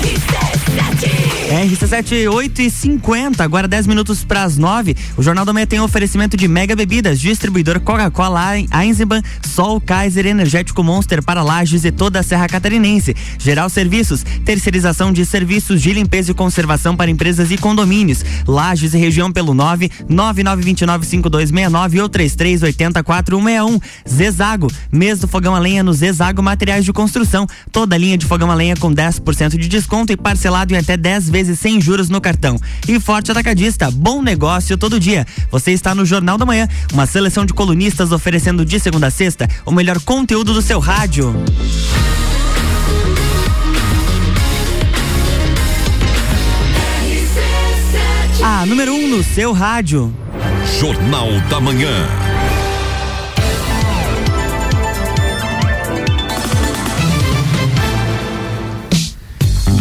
RC7 8 e 50, agora 10 minutos para as 9. O Jornal da Manhã tem um oferecimento de Mega Bebidas, distribuidor Coca-Cola, Eisenbahn, Sol, Kaiser, Energético Monster para Lages e toda a Serra Catarinense. Geral Serviços, terceirização de serviços de limpeza e conservação para empresas e condomínios. Lages e região pelo 9 99295269 ou 33804161. Zezago, mês do fogão a lenha no Zezago Materiais de Construção. Toda linha de fogão a lenha com 10% de desconto e parcelado em até 10 vezes sem juros no cartão. E Forte Atacadista, bom negócio todo dia. Você está no Jornal da Manhã, uma seleção de colunistas oferecendo de segunda a sexta o melhor conteúdo do seu rádio. A número 1 um no seu rádio. Jornal da Manhã.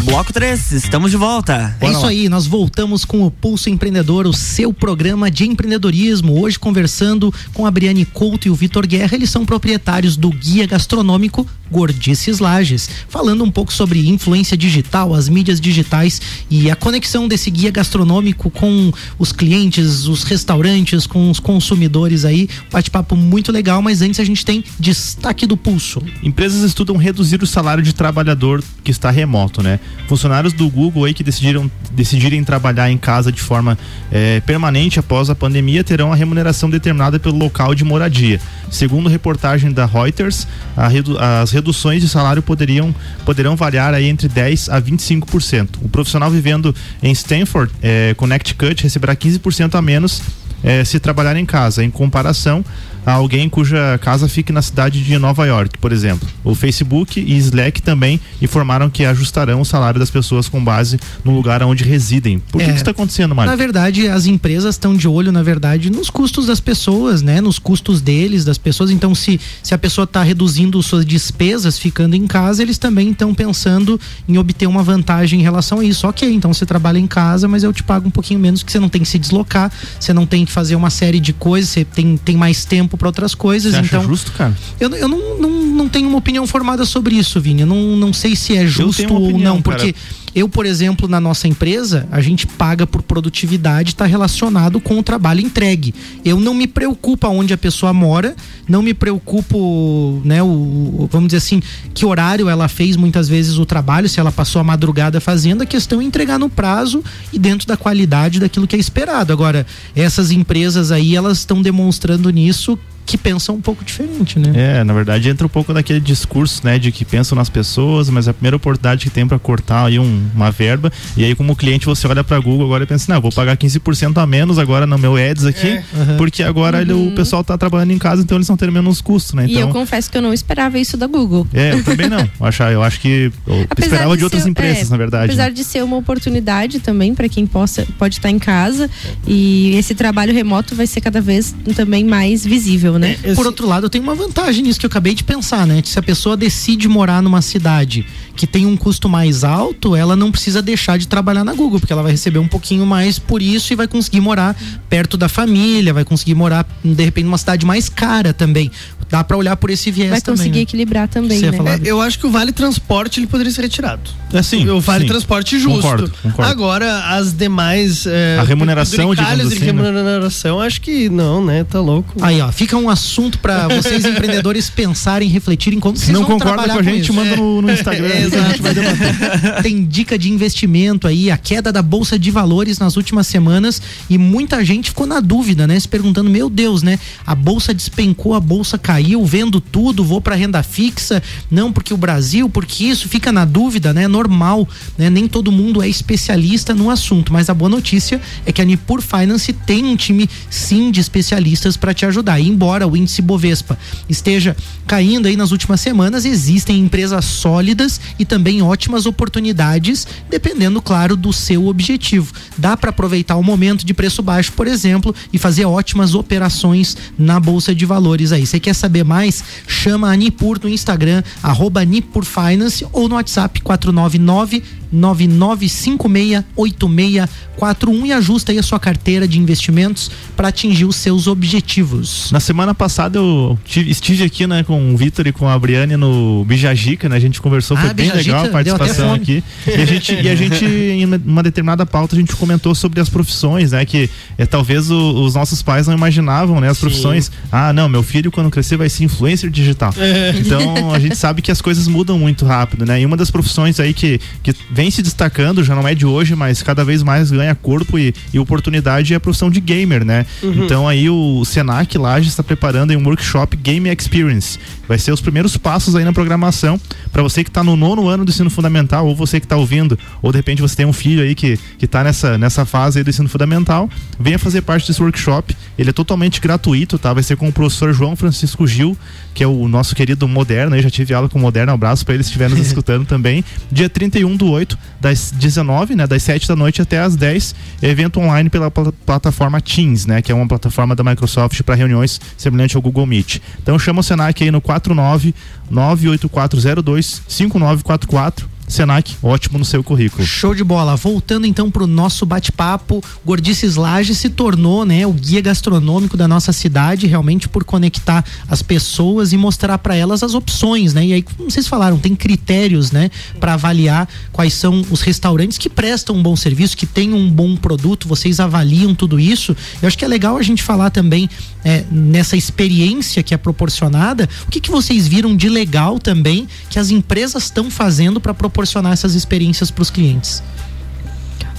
Bloco 3, estamos de volta. É isso aí, nós voltamos com o Pulso Empreendedor, o seu programa de empreendedorismo. Hoje conversando com a Briane Couto e o Vitor Guerra, eles são proprietários do guia gastronômico Gordices Lages, falando um pouco sobre influência digital, as mídias digitais e a conexão desse guia gastronômico com os clientes, os restaurantes, com os consumidores aí. Bate-papo muito legal, mas antes a gente tem destaque do Pulso. Empresas estudam reduzir o salário de trabalhador que está remoto, né? Funcionários do Google aí que decidiram decidirem trabalhar em casa de forma eh, permanente após a pandemia terão a remuneração determinada pelo local de moradia. Segundo reportagem da Reuters, redu as reduções de salário poderiam poderão variar aí entre 10 a 25%. O profissional vivendo em Stanford, eh, Connecticut, receberá 15% a menos eh, se trabalhar em casa, em comparação a alguém cuja casa fique na cidade de Nova York, por exemplo. O Facebook e Slack também informaram que ajustarão o salário das pessoas com base no lugar onde residem. Por que É. está acontecendo, Mário? Na verdade, as empresas estão de olho, na verdade, nos custos das pessoas, né? Nos custos deles, das pessoas. Então, se, se a pessoa está reduzindo suas despesas ficando em casa, eles também estão pensando em obter uma vantagem em relação a isso. Ok, então você trabalha em casa, mas eu te pago um pouquinho menos, que você não tem que se deslocar, você não tem que fazer uma série de coisas, você tem, tem mais tempo para outras coisas. Você então, justo, cara? eu, eu não, não tenho uma opinião formada sobre isso, Vini. Eu não, não sei se é justo uma ou opinião, não, porque cara. eu, por exemplo, na nossa empresa, a gente paga por produtividade, está relacionado com o trabalho entregue. Eu não me preocupo aonde a pessoa mora, não me preocupo, né, o, o- vamos dizer assim, que horário ela fez muitas vezes o trabalho, se ela passou a madrugada fazendo, a questão é entregar no prazo e dentro da qualidade daquilo que é esperado. Agora, essas empresas aí, elas estão demonstrando nisso que pensam um pouco diferente, né? É, na verdade entra um pouco daquele discurso, né, de que pensam nas pessoas, mas é a primeira oportunidade que tem para cortar aí um- uma verba, e aí como cliente você olha para Google agora e pensa, não, eu vou pagar 15% a menos agora no meu ads aqui, É. porque agora ele- o pessoal tá trabalhando em casa, então eles estão tendo menos custos, né? E eu Então, confesso que eu não esperava isso da Google. é, eu também não. Eu acho, eu acho que eu Apesar esperava de, outras ser- empresas, é, na verdade. Apesar né? de ser uma oportunidade também para quem possa, pode estar em casa e esse trabalho remoto vai ser cada vez também mais visível, né? Por outro lado, tem uma vantagem nisso que eu acabei de pensar, né? Se a pessoa decide morar numa cidade que tem um custo mais alto, ela não precisa deixar de trabalhar na Google, porque ela vai receber um pouquinho mais por isso e vai conseguir morar perto da família, vai conseguir morar, de repente, numa cidade mais cara também. Dá pra olhar por esse viés vai também. conseguir né? equilibrar também, né? falar- É, eu acho que o vale transporte ele poderia ser retirado. É sim. O vale sim. transporte justo. Concordo, concordo. Agora, as demais. É, A remuneração, de assim, né? remuneração, acho que não, né? Tá louco. Aí, ó, fica um assunto pra vocês empreendedores [LAUGHS] pensarem, refletirem como Se vocês não vão concorda trabalhar com a gente, isso. manda no, no Instagram. É, gente vai debater. Tem dica de investimento aí, a queda da bolsa de valores nas últimas semanas e muita gente ficou na dúvida, né? Se perguntando, meu Deus, né? A bolsa despencou, a bolsa caiu, vendo tudo, vou para renda fixa, não porque o Brasil, porque isso fica na dúvida, né? Normal, né? Nem todo mundo é especialista no assunto, mas a boa notícia é que a Nipur Finance tem um time sim de especialistas para te ajudar. E embora o índice Bovespa esteja caindo aí nas últimas semanas, existem empresas sólidas e também ótimas oportunidades, dependendo, claro, do seu objetivo. Dá para aproveitar o momento de preço baixo, por exemplo, e fazer ótimas operações na bolsa de valores aí. Você quer saber mais? Chama a Nipur no Instagram, arroba Nipur Finance ou no WhatsApp 499 99568641 e ajusta aí a sua carteira de investimentos para atingir os seus objetivos. Na semana passada eu tive- estive aqui, né, com o Vitor e com a Briane no Bijajica, né? A gente conversou, foi Ah, bem Bijajica, legal a participação aqui. E a gente, e a gente, [LAUGHS] em uma- determinada pauta, a gente comentou sobre as profissões, né? Que é, talvez o- os nossos pais não imaginavam, né? As profissões. Ah, não, meu filho quando crescer vai ser influencer digital. Então a gente sabe que as coisas mudam muito rápido, né? E uma das profissões aí que, que vem se destacando, já não é de hoje, mas cada vez mais ganha corpo e, e oportunidade é a profissão de gamer, né? Uhum. Então aí o Senac lá já está preparando um workshop Game Experience. Vai ser os primeiros passos aí na programação para você que está no nono ano do ensino fundamental ou você que está ouvindo, ou de repente você tem um filho aí que que tá nessa nessa fase aí do ensino fundamental, venha fazer parte desse workshop. Ele é totalmente gratuito, tá? Vai ser com o professor João Francisco Gil, que é o nosso querido Moderno, eu já tive aula com o Moderno, um abraço para ele se estiver nos [LAUGHS] escutando também. Dia 31 do 8, das 19, né, das 7 da noite até as 10, evento online pela pla- plataforma Teams, né, que é uma plataforma da Microsoft para reuniões semelhante ao Google Meet. Então chama o Senac aí no 49 98402 5944. Senac, ótimo no seu currículo. Show de bola. Voltando então pro nosso bate-papo, Gordices Lages se tornou, né, o guia gastronômico da nossa cidade, realmente por conectar as pessoas e mostrar para elas as opções, né? E aí, como vocês falaram, tem critérios, né, para avaliar quais são os restaurantes que prestam um bom serviço, que têm um bom produto, vocês avaliam tudo isso. Eu acho que é legal a gente falar também é, nessa experiência que é proporcionada, o que, que vocês viram de legal também que as empresas estão fazendo para proporcionar essas experiências para os clientes?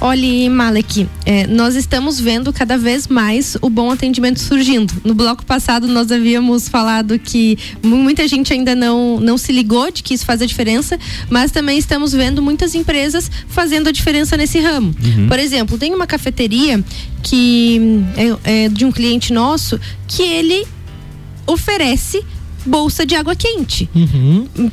Olha, Malek, é, nós estamos vendo cada vez mais o bom atendimento surgindo. No bloco passado nós havíamos falado que mu- muita gente ainda não, não se ligou de que isso faz a diferença, mas também estamos vendo muitas empresas fazendo a diferença nesse ramo. Uhum. Por exemplo, tem uma cafeteria que hum, é, é de um cliente nosso que ele oferece bolsa de água quente.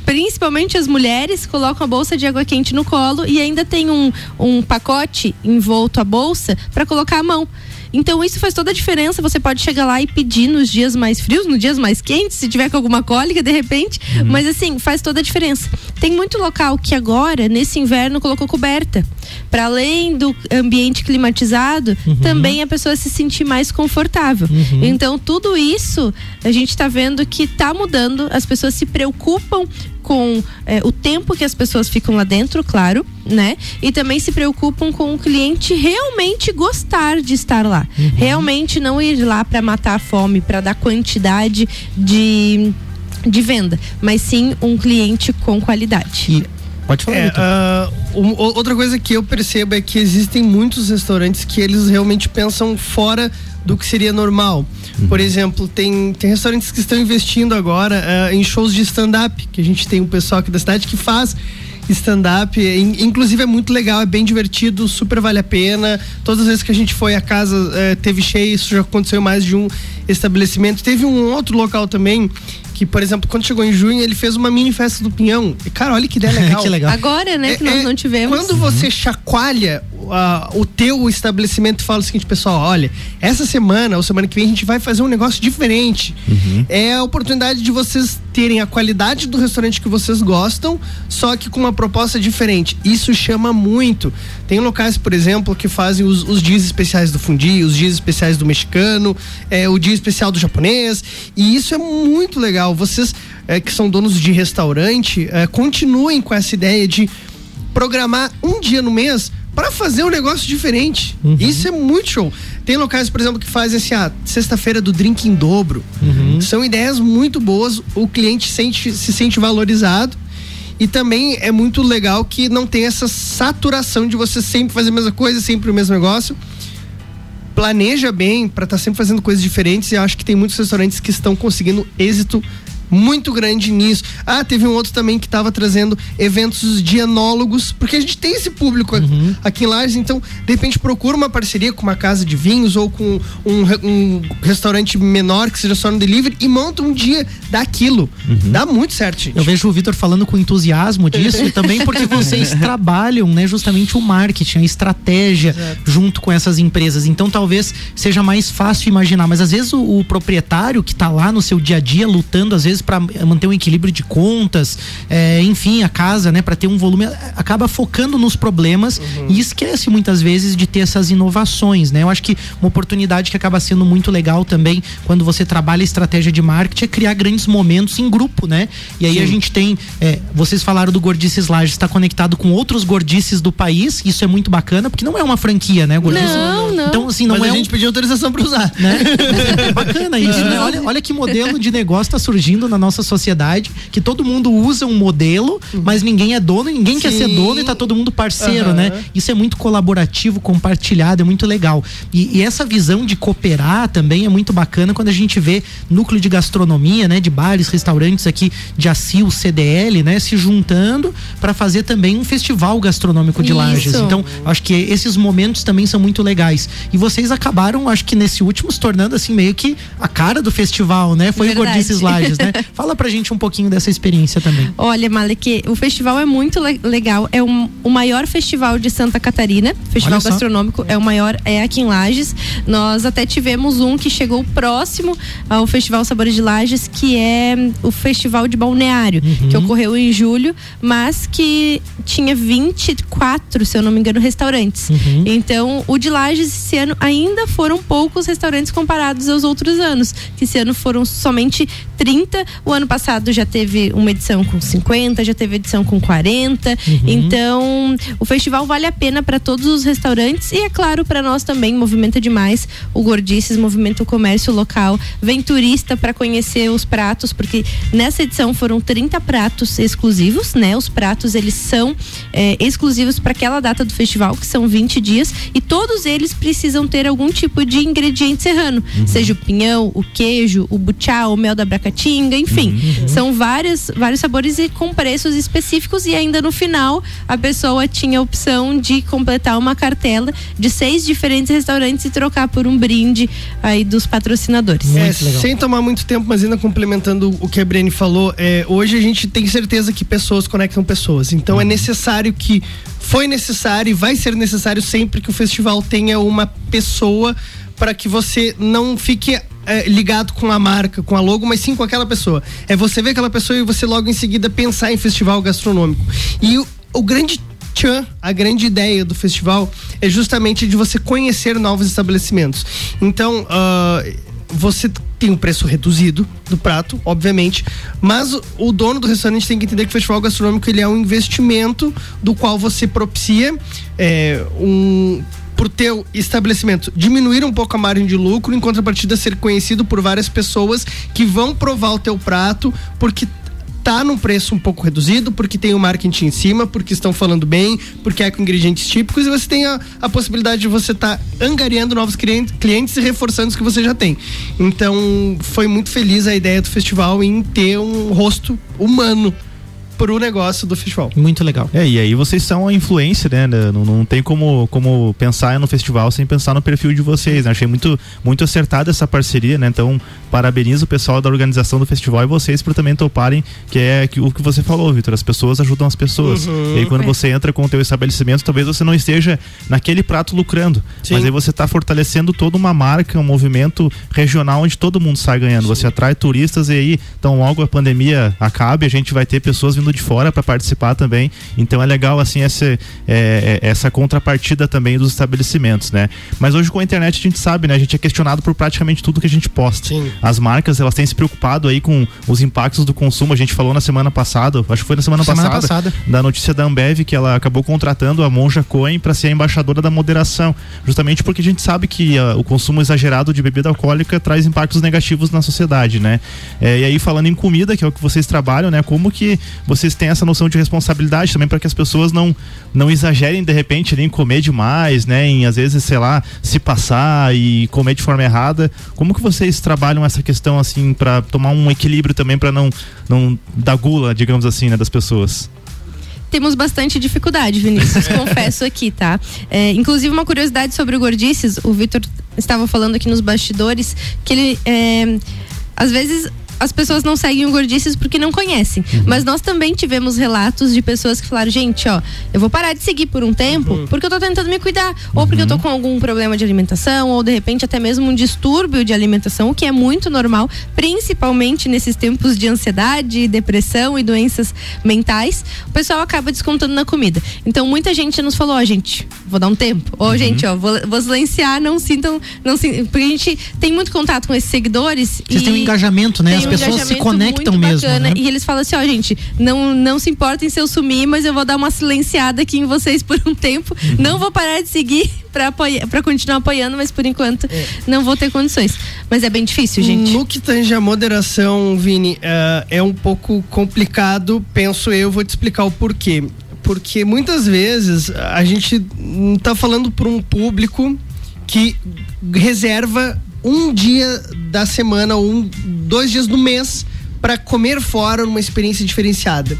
Principalmente as mulheres colocam a bolsa de água quente no colo e ainda tem um, um pacote envolto a bolsa para colocar a mão. Então isso faz toda a diferença. Você pode chegar lá e pedir nos dias mais frios, nos dias mais quentes, se tiver com alguma cólica de repente. Mas assim, faz toda a diferença. Tem muito local que agora, nesse inverno, colocou coberta. Para além do ambiente climatizado, também a pessoa se sentir mais confortável. Então, tudo isso a gente está vendo que está mudando. As pessoas se preocupam com eh, o tempo que as pessoas ficam lá dentro, claro, né? E também se preocupam com o cliente realmente gostar de estar lá. Realmente não ir lá para matar a fome, para dar quantidade de, de venda, mas sim um cliente com qualidade. Pode falar, É, ah, um- outra coisa que eu percebo é que existem muitos restaurantes que eles realmente pensam fora do que seria normal. Por exemplo, tem, tem restaurantes que estão investindo agora ah, em shows de stand-up, que a gente tem um pessoal aqui da cidade que faz stand-up, in- inclusive é muito legal, é bem divertido, super vale a pena. Todas as vezes que a gente foi a casa eh, teve cheio, isso já aconteceu em mais de um estabelecimento. Teve um outro local também que, por exemplo, quando chegou em junho, ele fez uma mini festa do Pinhão. E, cara, olha que ideia [LAUGHS] legal. Que legal. Agora, né, que É- nós é não tivemos. Quando você chacoalha o teu estabelecimento fala o seguinte, pessoal, olha, essa semana ou semana que vem a gente vai fazer um negócio diferente. É a oportunidade de vocês terem a qualidade do restaurante que vocês gostam, só que com uma proposta diferente. Isso chama muito. Tem locais, por exemplo, que fazem os, os dias especiais do fundi, os dias especiais do mexicano, é, o dia especial do japonês. E isso é muito legal. Vocês é, que são donos de restaurante, é, continuem com essa ideia de programar um dia no mês para fazer um negócio diferente. Isso é muito show. Tem locais, por exemplo, que fazem assim, ah, sexta-feira do drink em dobro. São ideias muito boas, o cliente sente, se sente valorizado. E também é muito legal que não tem essa saturação de você sempre fazer a mesma coisa, sempre o mesmo negócio. Planeja bem para estar sempre fazendo coisas diferentes e eu acho que tem muitos restaurantes que estão conseguindo êxito muito grande nisso. Ah, teve um outro também que estava trazendo eventos de enólogos, porque a gente tem esse público aqui- aqui em Lages, então de repente procura uma parceria com uma casa de vinhos ou com um, um restaurante menor que seja só no delivery e monta um dia daquilo. Dá muito certo, gente. Eu vejo o Vitor falando com entusiasmo disso e também porque [LAUGHS] vocês trabalham, né, justamente o marketing, a estratégia junto com essas empresas. Então talvez seja mais fácil imaginar, mas às vezes o, o proprietário que está lá no seu dia a dia lutando às vezes para manter um equilíbrio de contas, é, enfim, a casa, né, para ter um volume, acaba focando nos problemas e esquece muitas vezes de ter essas inovações, né? Eu acho que uma oportunidade que acaba sendo muito legal também quando você trabalha estratégia de marketing é criar grandes momentos em grupo, né? E aí Sim. a gente tem, é, vocês falaram do Gordices Lages, está conectado com outros gordices do país, isso é muito bacana, porque não é uma franquia, né, Gordices? Não, não. Então, assim, não Mas é a um- gente pediu autorização para usar. né? [LAUGHS] É bacana isso, né? Olha, olha que modelo de negócio está surgindo na nossa sociedade, que todo mundo usa um modelo, mas ninguém é dono, ninguém quer ser Sim. dono e tá todo mundo parceiro, Aham. né? Isso é muito colaborativo, compartilhado, é muito legal. E, e essa visão de cooperar também é muito bacana quando a gente vê núcleo de gastronomia, né? De bares, restaurantes aqui de Assil, CDL, né? Se juntando para fazer também um festival gastronômico de Isso. Lages. Então, acho que esses momentos também são muito legais. E vocês acabaram, acho que nesse último, se tornando assim meio que a cara do festival, né? Foi Verdade. o Gordices Lages, né? [LAUGHS] Fala pra gente um pouquinho dessa experiência também. Olha, Malek, o festival é muito le- legal. É um- o maior festival de Santa Catarina. Festival gastronômico é o maior, é aqui em Lages. Nós até tivemos um que chegou próximo ao Festival Sabores de Lages, que é o Festival de Balneário, Uhum. que ocorreu em julho, mas que tinha 24, se eu não me engano, restaurantes. Uhum. Então, o de Lages esse ano ainda foram poucos restaurantes comparados aos outros anos, que esse ano foram somente 30. O ano passado já teve uma edição com 50, já teve edição com 40. Então, o festival vale a pena para todos os restaurantes e é claro para nós também movimenta demais o Gordices, movimenta o comércio local, vem turista para conhecer os pratos, porque nessa edição foram 30 pratos exclusivos, né? Os pratos eles são é, exclusivos para aquela data do festival, que são 20 dias, e todos eles precisam ter algum tipo de ingrediente serrano, seja o pinhão, o queijo, o buchá, o mel da bracatinga, enfim, são vários, vários sabores e com preços específicos. E ainda no final a pessoa tinha a opção de completar uma cartela de seis diferentes restaurantes e trocar por um brinde aí dos patrocinadores. É, sem tomar muito tempo, mas ainda complementando o que a Brene falou, é, hoje a gente tem certeza que pessoas conectam pessoas. Então é necessário que foi necessário e vai ser necessário sempre que o festival tenha uma pessoa para que você não fique é, ligado com a marca, com a logo, mas sim com aquela pessoa. É você ver aquela pessoa e você logo em seguida pensar em festival gastronômico. E o, o grande tchan, a grande ideia do festival é justamente de você conhecer novos estabelecimentos. Então, ah, você tem um preço reduzido do prato, obviamente, mas o, o dono do restaurante tem que entender que o festival gastronômico ele é um investimento do qual você propicia é, um por teu estabelecimento diminuir um pouco a margem de lucro, em contrapartida ser conhecido por várias pessoas que vão provar o teu prato, porque tá num preço um pouco reduzido, porque tem o marketing em cima, porque estão falando bem, porque é com ingredientes típicos e você tem a, a possibilidade de você estar angariando novos clientes, clientes e reforçando os que você já tem. Então, foi muito feliz a ideia do festival em ter um rosto humano pro negócio do festival. Muito legal. É, e aí vocês são a influência, né? Não, não tem como, como pensar no festival sem pensar no perfil de vocês, né? Achei muito, muito acertada essa parceria, né? Então, parabenizo o pessoal da organização do festival e vocês por também toparem, que é que- o que você falou, Vitor. As pessoas ajudam as pessoas. Uhum. e aí, quando É. você entra com o teu estabelecimento, talvez você não esteja naquele prato lucrando. Sim. Mas aí você está fortalecendo toda uma marca, um movimento regional onde todo mundo sai ganhando. Você atrai turistas e aí, então logo a pandemia acabe, a gente vai ter pessoas vindo de fora para participar também. Então é legal assim essa, é, é, essa contrapartida também dos estabelecimentos, né? Mas hoje com a internet a gente sabe, né? A gente é questionado por praticamente tudo que a gente posta. As marcas, elas têm se preocupado aí com os impactos do consumo. A gente falou na semana passada, acho que foi na semana, Semana passada, passada. da notícia da Ambev que ela acabou contratando a Monja Cohen para ser a embaixadora da moderação, justamente porque a gente sabe que ah, o consumo exagerado de bebida alcoólica traz impactos negativos na sociedade, né? É, e aí falando em comida, que é o que vocês trabalham, né? Como que vocês têm essa noção de responsabilidade também para que as pessoas não não exagerem de repente ali, em comer demais, né? Em às vezes, sei lá, se passar e comer de forma errada. Como que vocês trabalham essa questão assim para tomar um equilíbrio também para não não dar gula, digamos assim, né, das pessoas? Temos bastante dificuldade, Vinícius, [LAUGHS] confesso aqui, tá? É, inclusive, uma curiosidade sobre o Gordices, o Vitor estava falando aqui nos bastidores, que ele, é, às vezes, as pessoas não seguem o Gordices porque não conhecem. Uhum. Mas nós também tivemos relatos de pessoas que falaram, gente, ó, eu vou parar de seguir por um tempo Uhum. porque eu tô tentando me cuidar. Ou porque eu tô com algum problema de alimentação, ou de repente até mesmo um distúrbio de alimentação, o que é muito normal, principalmente nesses tempos de ansiedade, depressão e doenças mentais. O pessoal acaba descontando na comida. Então muita gente nos falou, ó, gente, vou dar um tempo. Ou, gente, ó, vou, vou silenciar, não sintam. Não porque a gente tem muito contato com esses seguidores. Vocês e têm um engajamento, né? As pessoas se conectam mesmo. né? E eles falam assim, ó, gente, não, não se importem se eu sumir, mas eu vou dar uma silenciada aqui em vocês por um tempo. Uhum. Não vou parar de seguir [LAUGHS] pra, apoiar, pra continuar apoiando, mas por enquanto não vou ter condições. Mas é bem difícil, gente. No que tange a moderação, Vini, eh, é um pouco complicado, penso eu, vou te explicar o porquê. Porque muitas vezes a gente hum, tá falando para um público que reserva um dia da semana ou um, dois dias do mês para comer fora numa experiência diferenciada.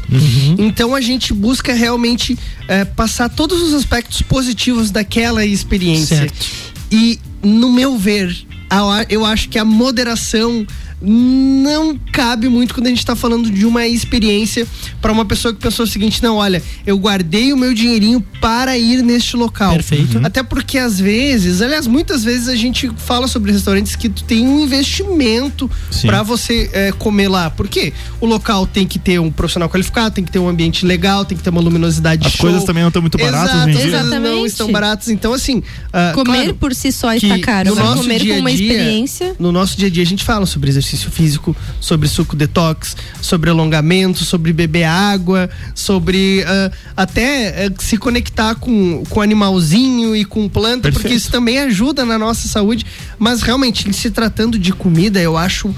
Então a gente busca realmente eh, passar todos os aspectos positivos daquela experiência. Certo. E, no meu ver, a- eu acho que a moderação não cabe muito quando a gente está falando de uma experiência para uma pessoa que pensou o seguinte: não, olha, eu guardei o meu dinheirinho para ir neste local. Perfeito. Até porque às vezes, aliás, muitas vezes a gente fala sobre restaurantes que tu tem um investimento para você eh, comer lá. Por quê? O local tem que ter um profissional qualificado, tem que ter um ambiente legal, tem que ter uma luminosidade As show. coisas também não estão muito baratas Exato, dia. coisas não Exatamente. estão baratas. Então, assim. ah, Comer claro, por si só está caro. no mas nosso comer dia com a uma dia- experiência. No nosso dia a dia a gente fala sobre exercício físico, sobre suco detox, sobre alongamento, sobre beber água, sobre ah, até ah, se conectar com com animalzinho e com planta, porque Perfeito. isso também ajuda na nossa saúde. Mas realmente, se tratando de comida, eu acho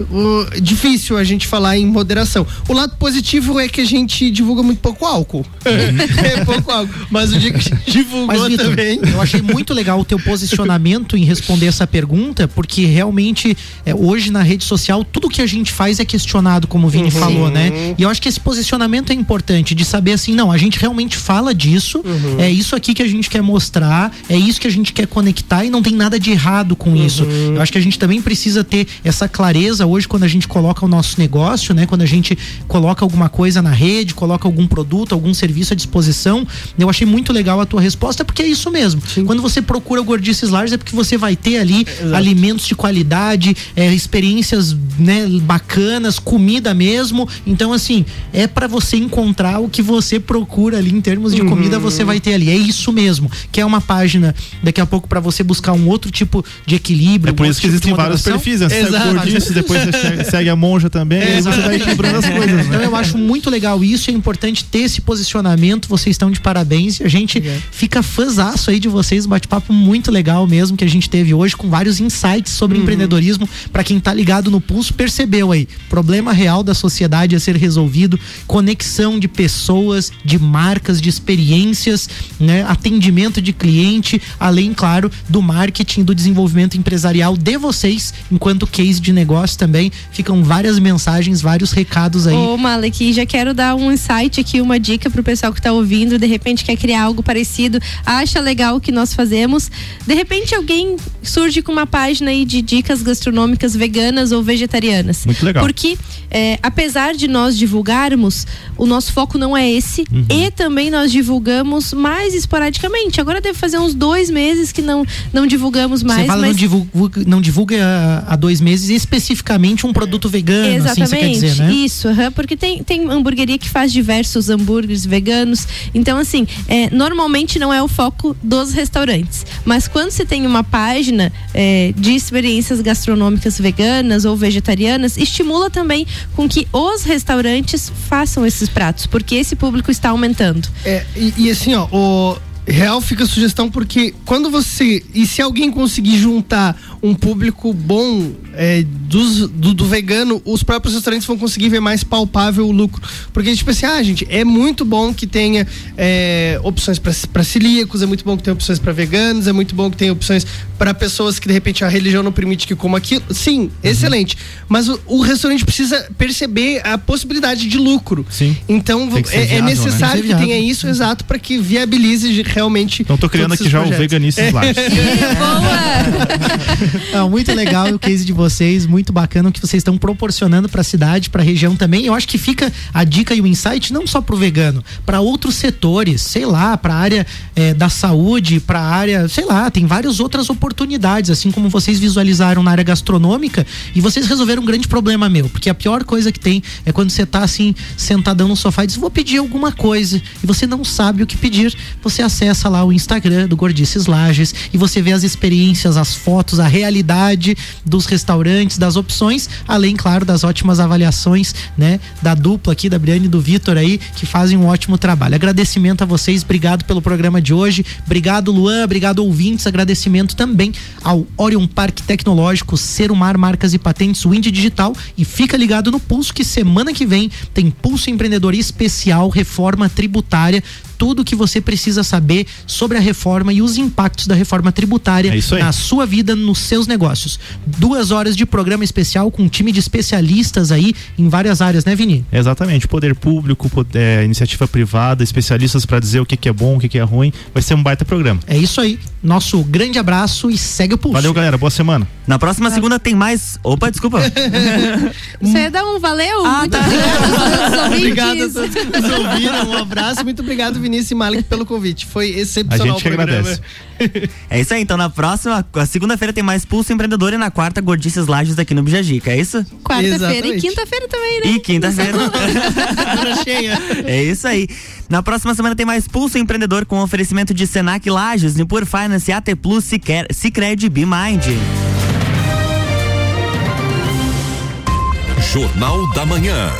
uh, difícil a gente falar em moderação. O lado positivo é que a gente divulga muito pouco álcool. [LAUGHS] é pouco álcool. Mas o dia que a gente [LAUGHS] divulgou Mas, Vitor, também. eu achei muito legal o teu posicionamento em responder essa pergunta, porque realmente, é, hoje na rede social, tudo que a gente faz é questionado, como o Vini Uhum. falou, né? E eu acho que esse posicionamento é importante, de saber assim, não, a gente realmente fala disso, Uhum. é isso aqui que a gente quer mostrar, é isso que a gente quer conectar e não tem nada de errado com isso. Uhum. Eu acho que a gente também precisa ter essa clareza hoje quando a gente coloca o nosso negócio, né? Quando a gente coloca alguma coisa na rede, coloca algum produto, algum serviço à disposição. Eu achei muito legal a tua resposta, porque é isso mesmo. Quando você procura o Gordices Lages é porque você vai ter ali alimentos de qualidade, é, experiências né, bacanas, comida mesmo. Então, assim, é para você encontrar o que você procura ali em termos de comida, você vai ter ali. É isso mesmo. Que é uma página daqui a pouco para você buscar um outro tipo de equilíbrio. É por isso que tipo existem vários perfis, né? Exato. o Gordice, depois você segue- a monja também, aí você vai equilibrando as coisas, né? Então eu acho muito legal isso, é importante ter esse posicionamento, vocês estão de parabéns e a gente fica fãzaço aí de vocês, um bate-papo muito legal mesmo que a gente teve hoje com vários insights sobre empreendedorismo, para quem tá ligado no pulso, percebeu aí, problema real da sociedade a ser resolvido, conexão de pessoas, de marcas, de experiências, né, atendimento de cliente, além claro do marketing, do desenvolvimento empresarial de vocês, enquanto case de negócio também, ficam várias mensagens, vários recados aí. Ô, Malek, já quero dar um insight aqui, uma dica pro pessoal que tá ouvindo, de repente quer criar algo parecido, acha legal o que nós fazemos. De repente alguém surge com uma página aí de dicas gastronômicas veganas ou vegetarianas. Muito legal. Porque, é, apesar de nós divulgarmos, o nosso foco não é esse Uhum. e também nós divulgamos mais esporadicamente. Agora deve fazer uns dois meses que não, não divulgamos mais. Você fala mas... não divulga, não divulga há- dois meses especificamente um produto vegano, assim você quer dizer, né? Isso, aham, porque tem, tem hamburgueria que faz diversos hambúrgueres veganos. Então, assim, é, normalmente não é o foco dos restaurantes. Mas quando você tem uma página é, de experiências gastronômicas veganas ou vegetarianas, estimula também com que os restaurantes façam esses pratos, porque esse público está aumentando. É, e, e assim, ó, o real fica a sugestão porque quando você. E se alguém conseguir juntar um público bom é, dos, do, do vegano, os próprios restaurantes vão conseguir ver mais palpável o lucro. Porque, tipo assim, ah, gente, é muito bom que tenha é, opções para celíacos, é muito bom que tenha opções para veganos, é muito bom que tenha opções para pessoas que de repente a religião não permite que coma aquilo. Sim, Uhum. excelente. Mas o, o restaurante precisa perceber a possibilidade de lucro. Sim. Então é, é viável, né? necessário Tem que tenha isso, exato, para que viabilize realmente. Então tô criando aqui já o projetos. Veganices Lages. Boa! [LAUGHS] [LAUGHS] Não, muito legal o case de vocês, muito bacana o que vocês estão proporcionando para a cidade, para a região também. Eu acho que fica a dica e o insight não só para o vegano, para outros setores, sei lá, para a área eh, da saúde, para a área, sei lá, tem várias outras oportunidades, assim como vocês visualizaram na área gastronômica e vocês resolveram um grande problema meu, porque a pior coisa que tem é quando você tá assim sentadão no sofá e diz vou pedir alguma coisa e você não sabe o que pedir, você acessa lá o Instagram do Gordices Lages e você vê as experiências, as fotos, a realidade dos restaurantes, das opções, além, claro, das ótimas avaliações, né? Da dupla aqui, da Briane e do Vitor aí, que fazem um ótimo trabalho. Agradecimento a vocês, obrigado pelo programa de hoje, obrigado Luan, obrigado ouvintes, agradecimento também ao Orion Parque Tecnológico, Serumar Marcas e Patentes, Wind Digital e fica ligado no Pulso que semana que vem tem Pulso Empreendedor Especial, Reforma Tributária, tudo que você precisa saber sobre a reforma e os impactos da reforma tributária É isso aí. na sua vida, nos seus negócios. Duas horas de programa especial com um time de especialistas aí em várias áreas, né, Vini? Exatamente, poder público, poder, iniciativa privada, especialistas para dizer o que, que é bom, o que, que é ruim. Vai ser um baita programa. É isso aí. Nosso grande abraço e segue o pulso. Valeu, galera. Boa semana. Na próxima segunda tem mais. Opa, desculpa. Você ia dar um valeu? Muito obrigada, [LAUGHS] Obrigado a todos que nos ouviram. Um abraço. Muito obrigado, Vinícius e Malik, pelo convite. Foi excepcional A gente o programa. agradece. É isso aí, então na próxima, a segunda-feira tem mais Pulso Empreendedor e na quarta, Gordices Lages aqui no Bijagica, é isso? Quarta-feira e quinta-feira também, né? E quinta-feira. [LAUGHS] Cheia. É isso aí. Na próxima semana tem mais Pulso Empreendedor com oferecimento de Senac Lages, Nipur Finance, AT Plus, Cicred, Bimind. Jornal da Manhã.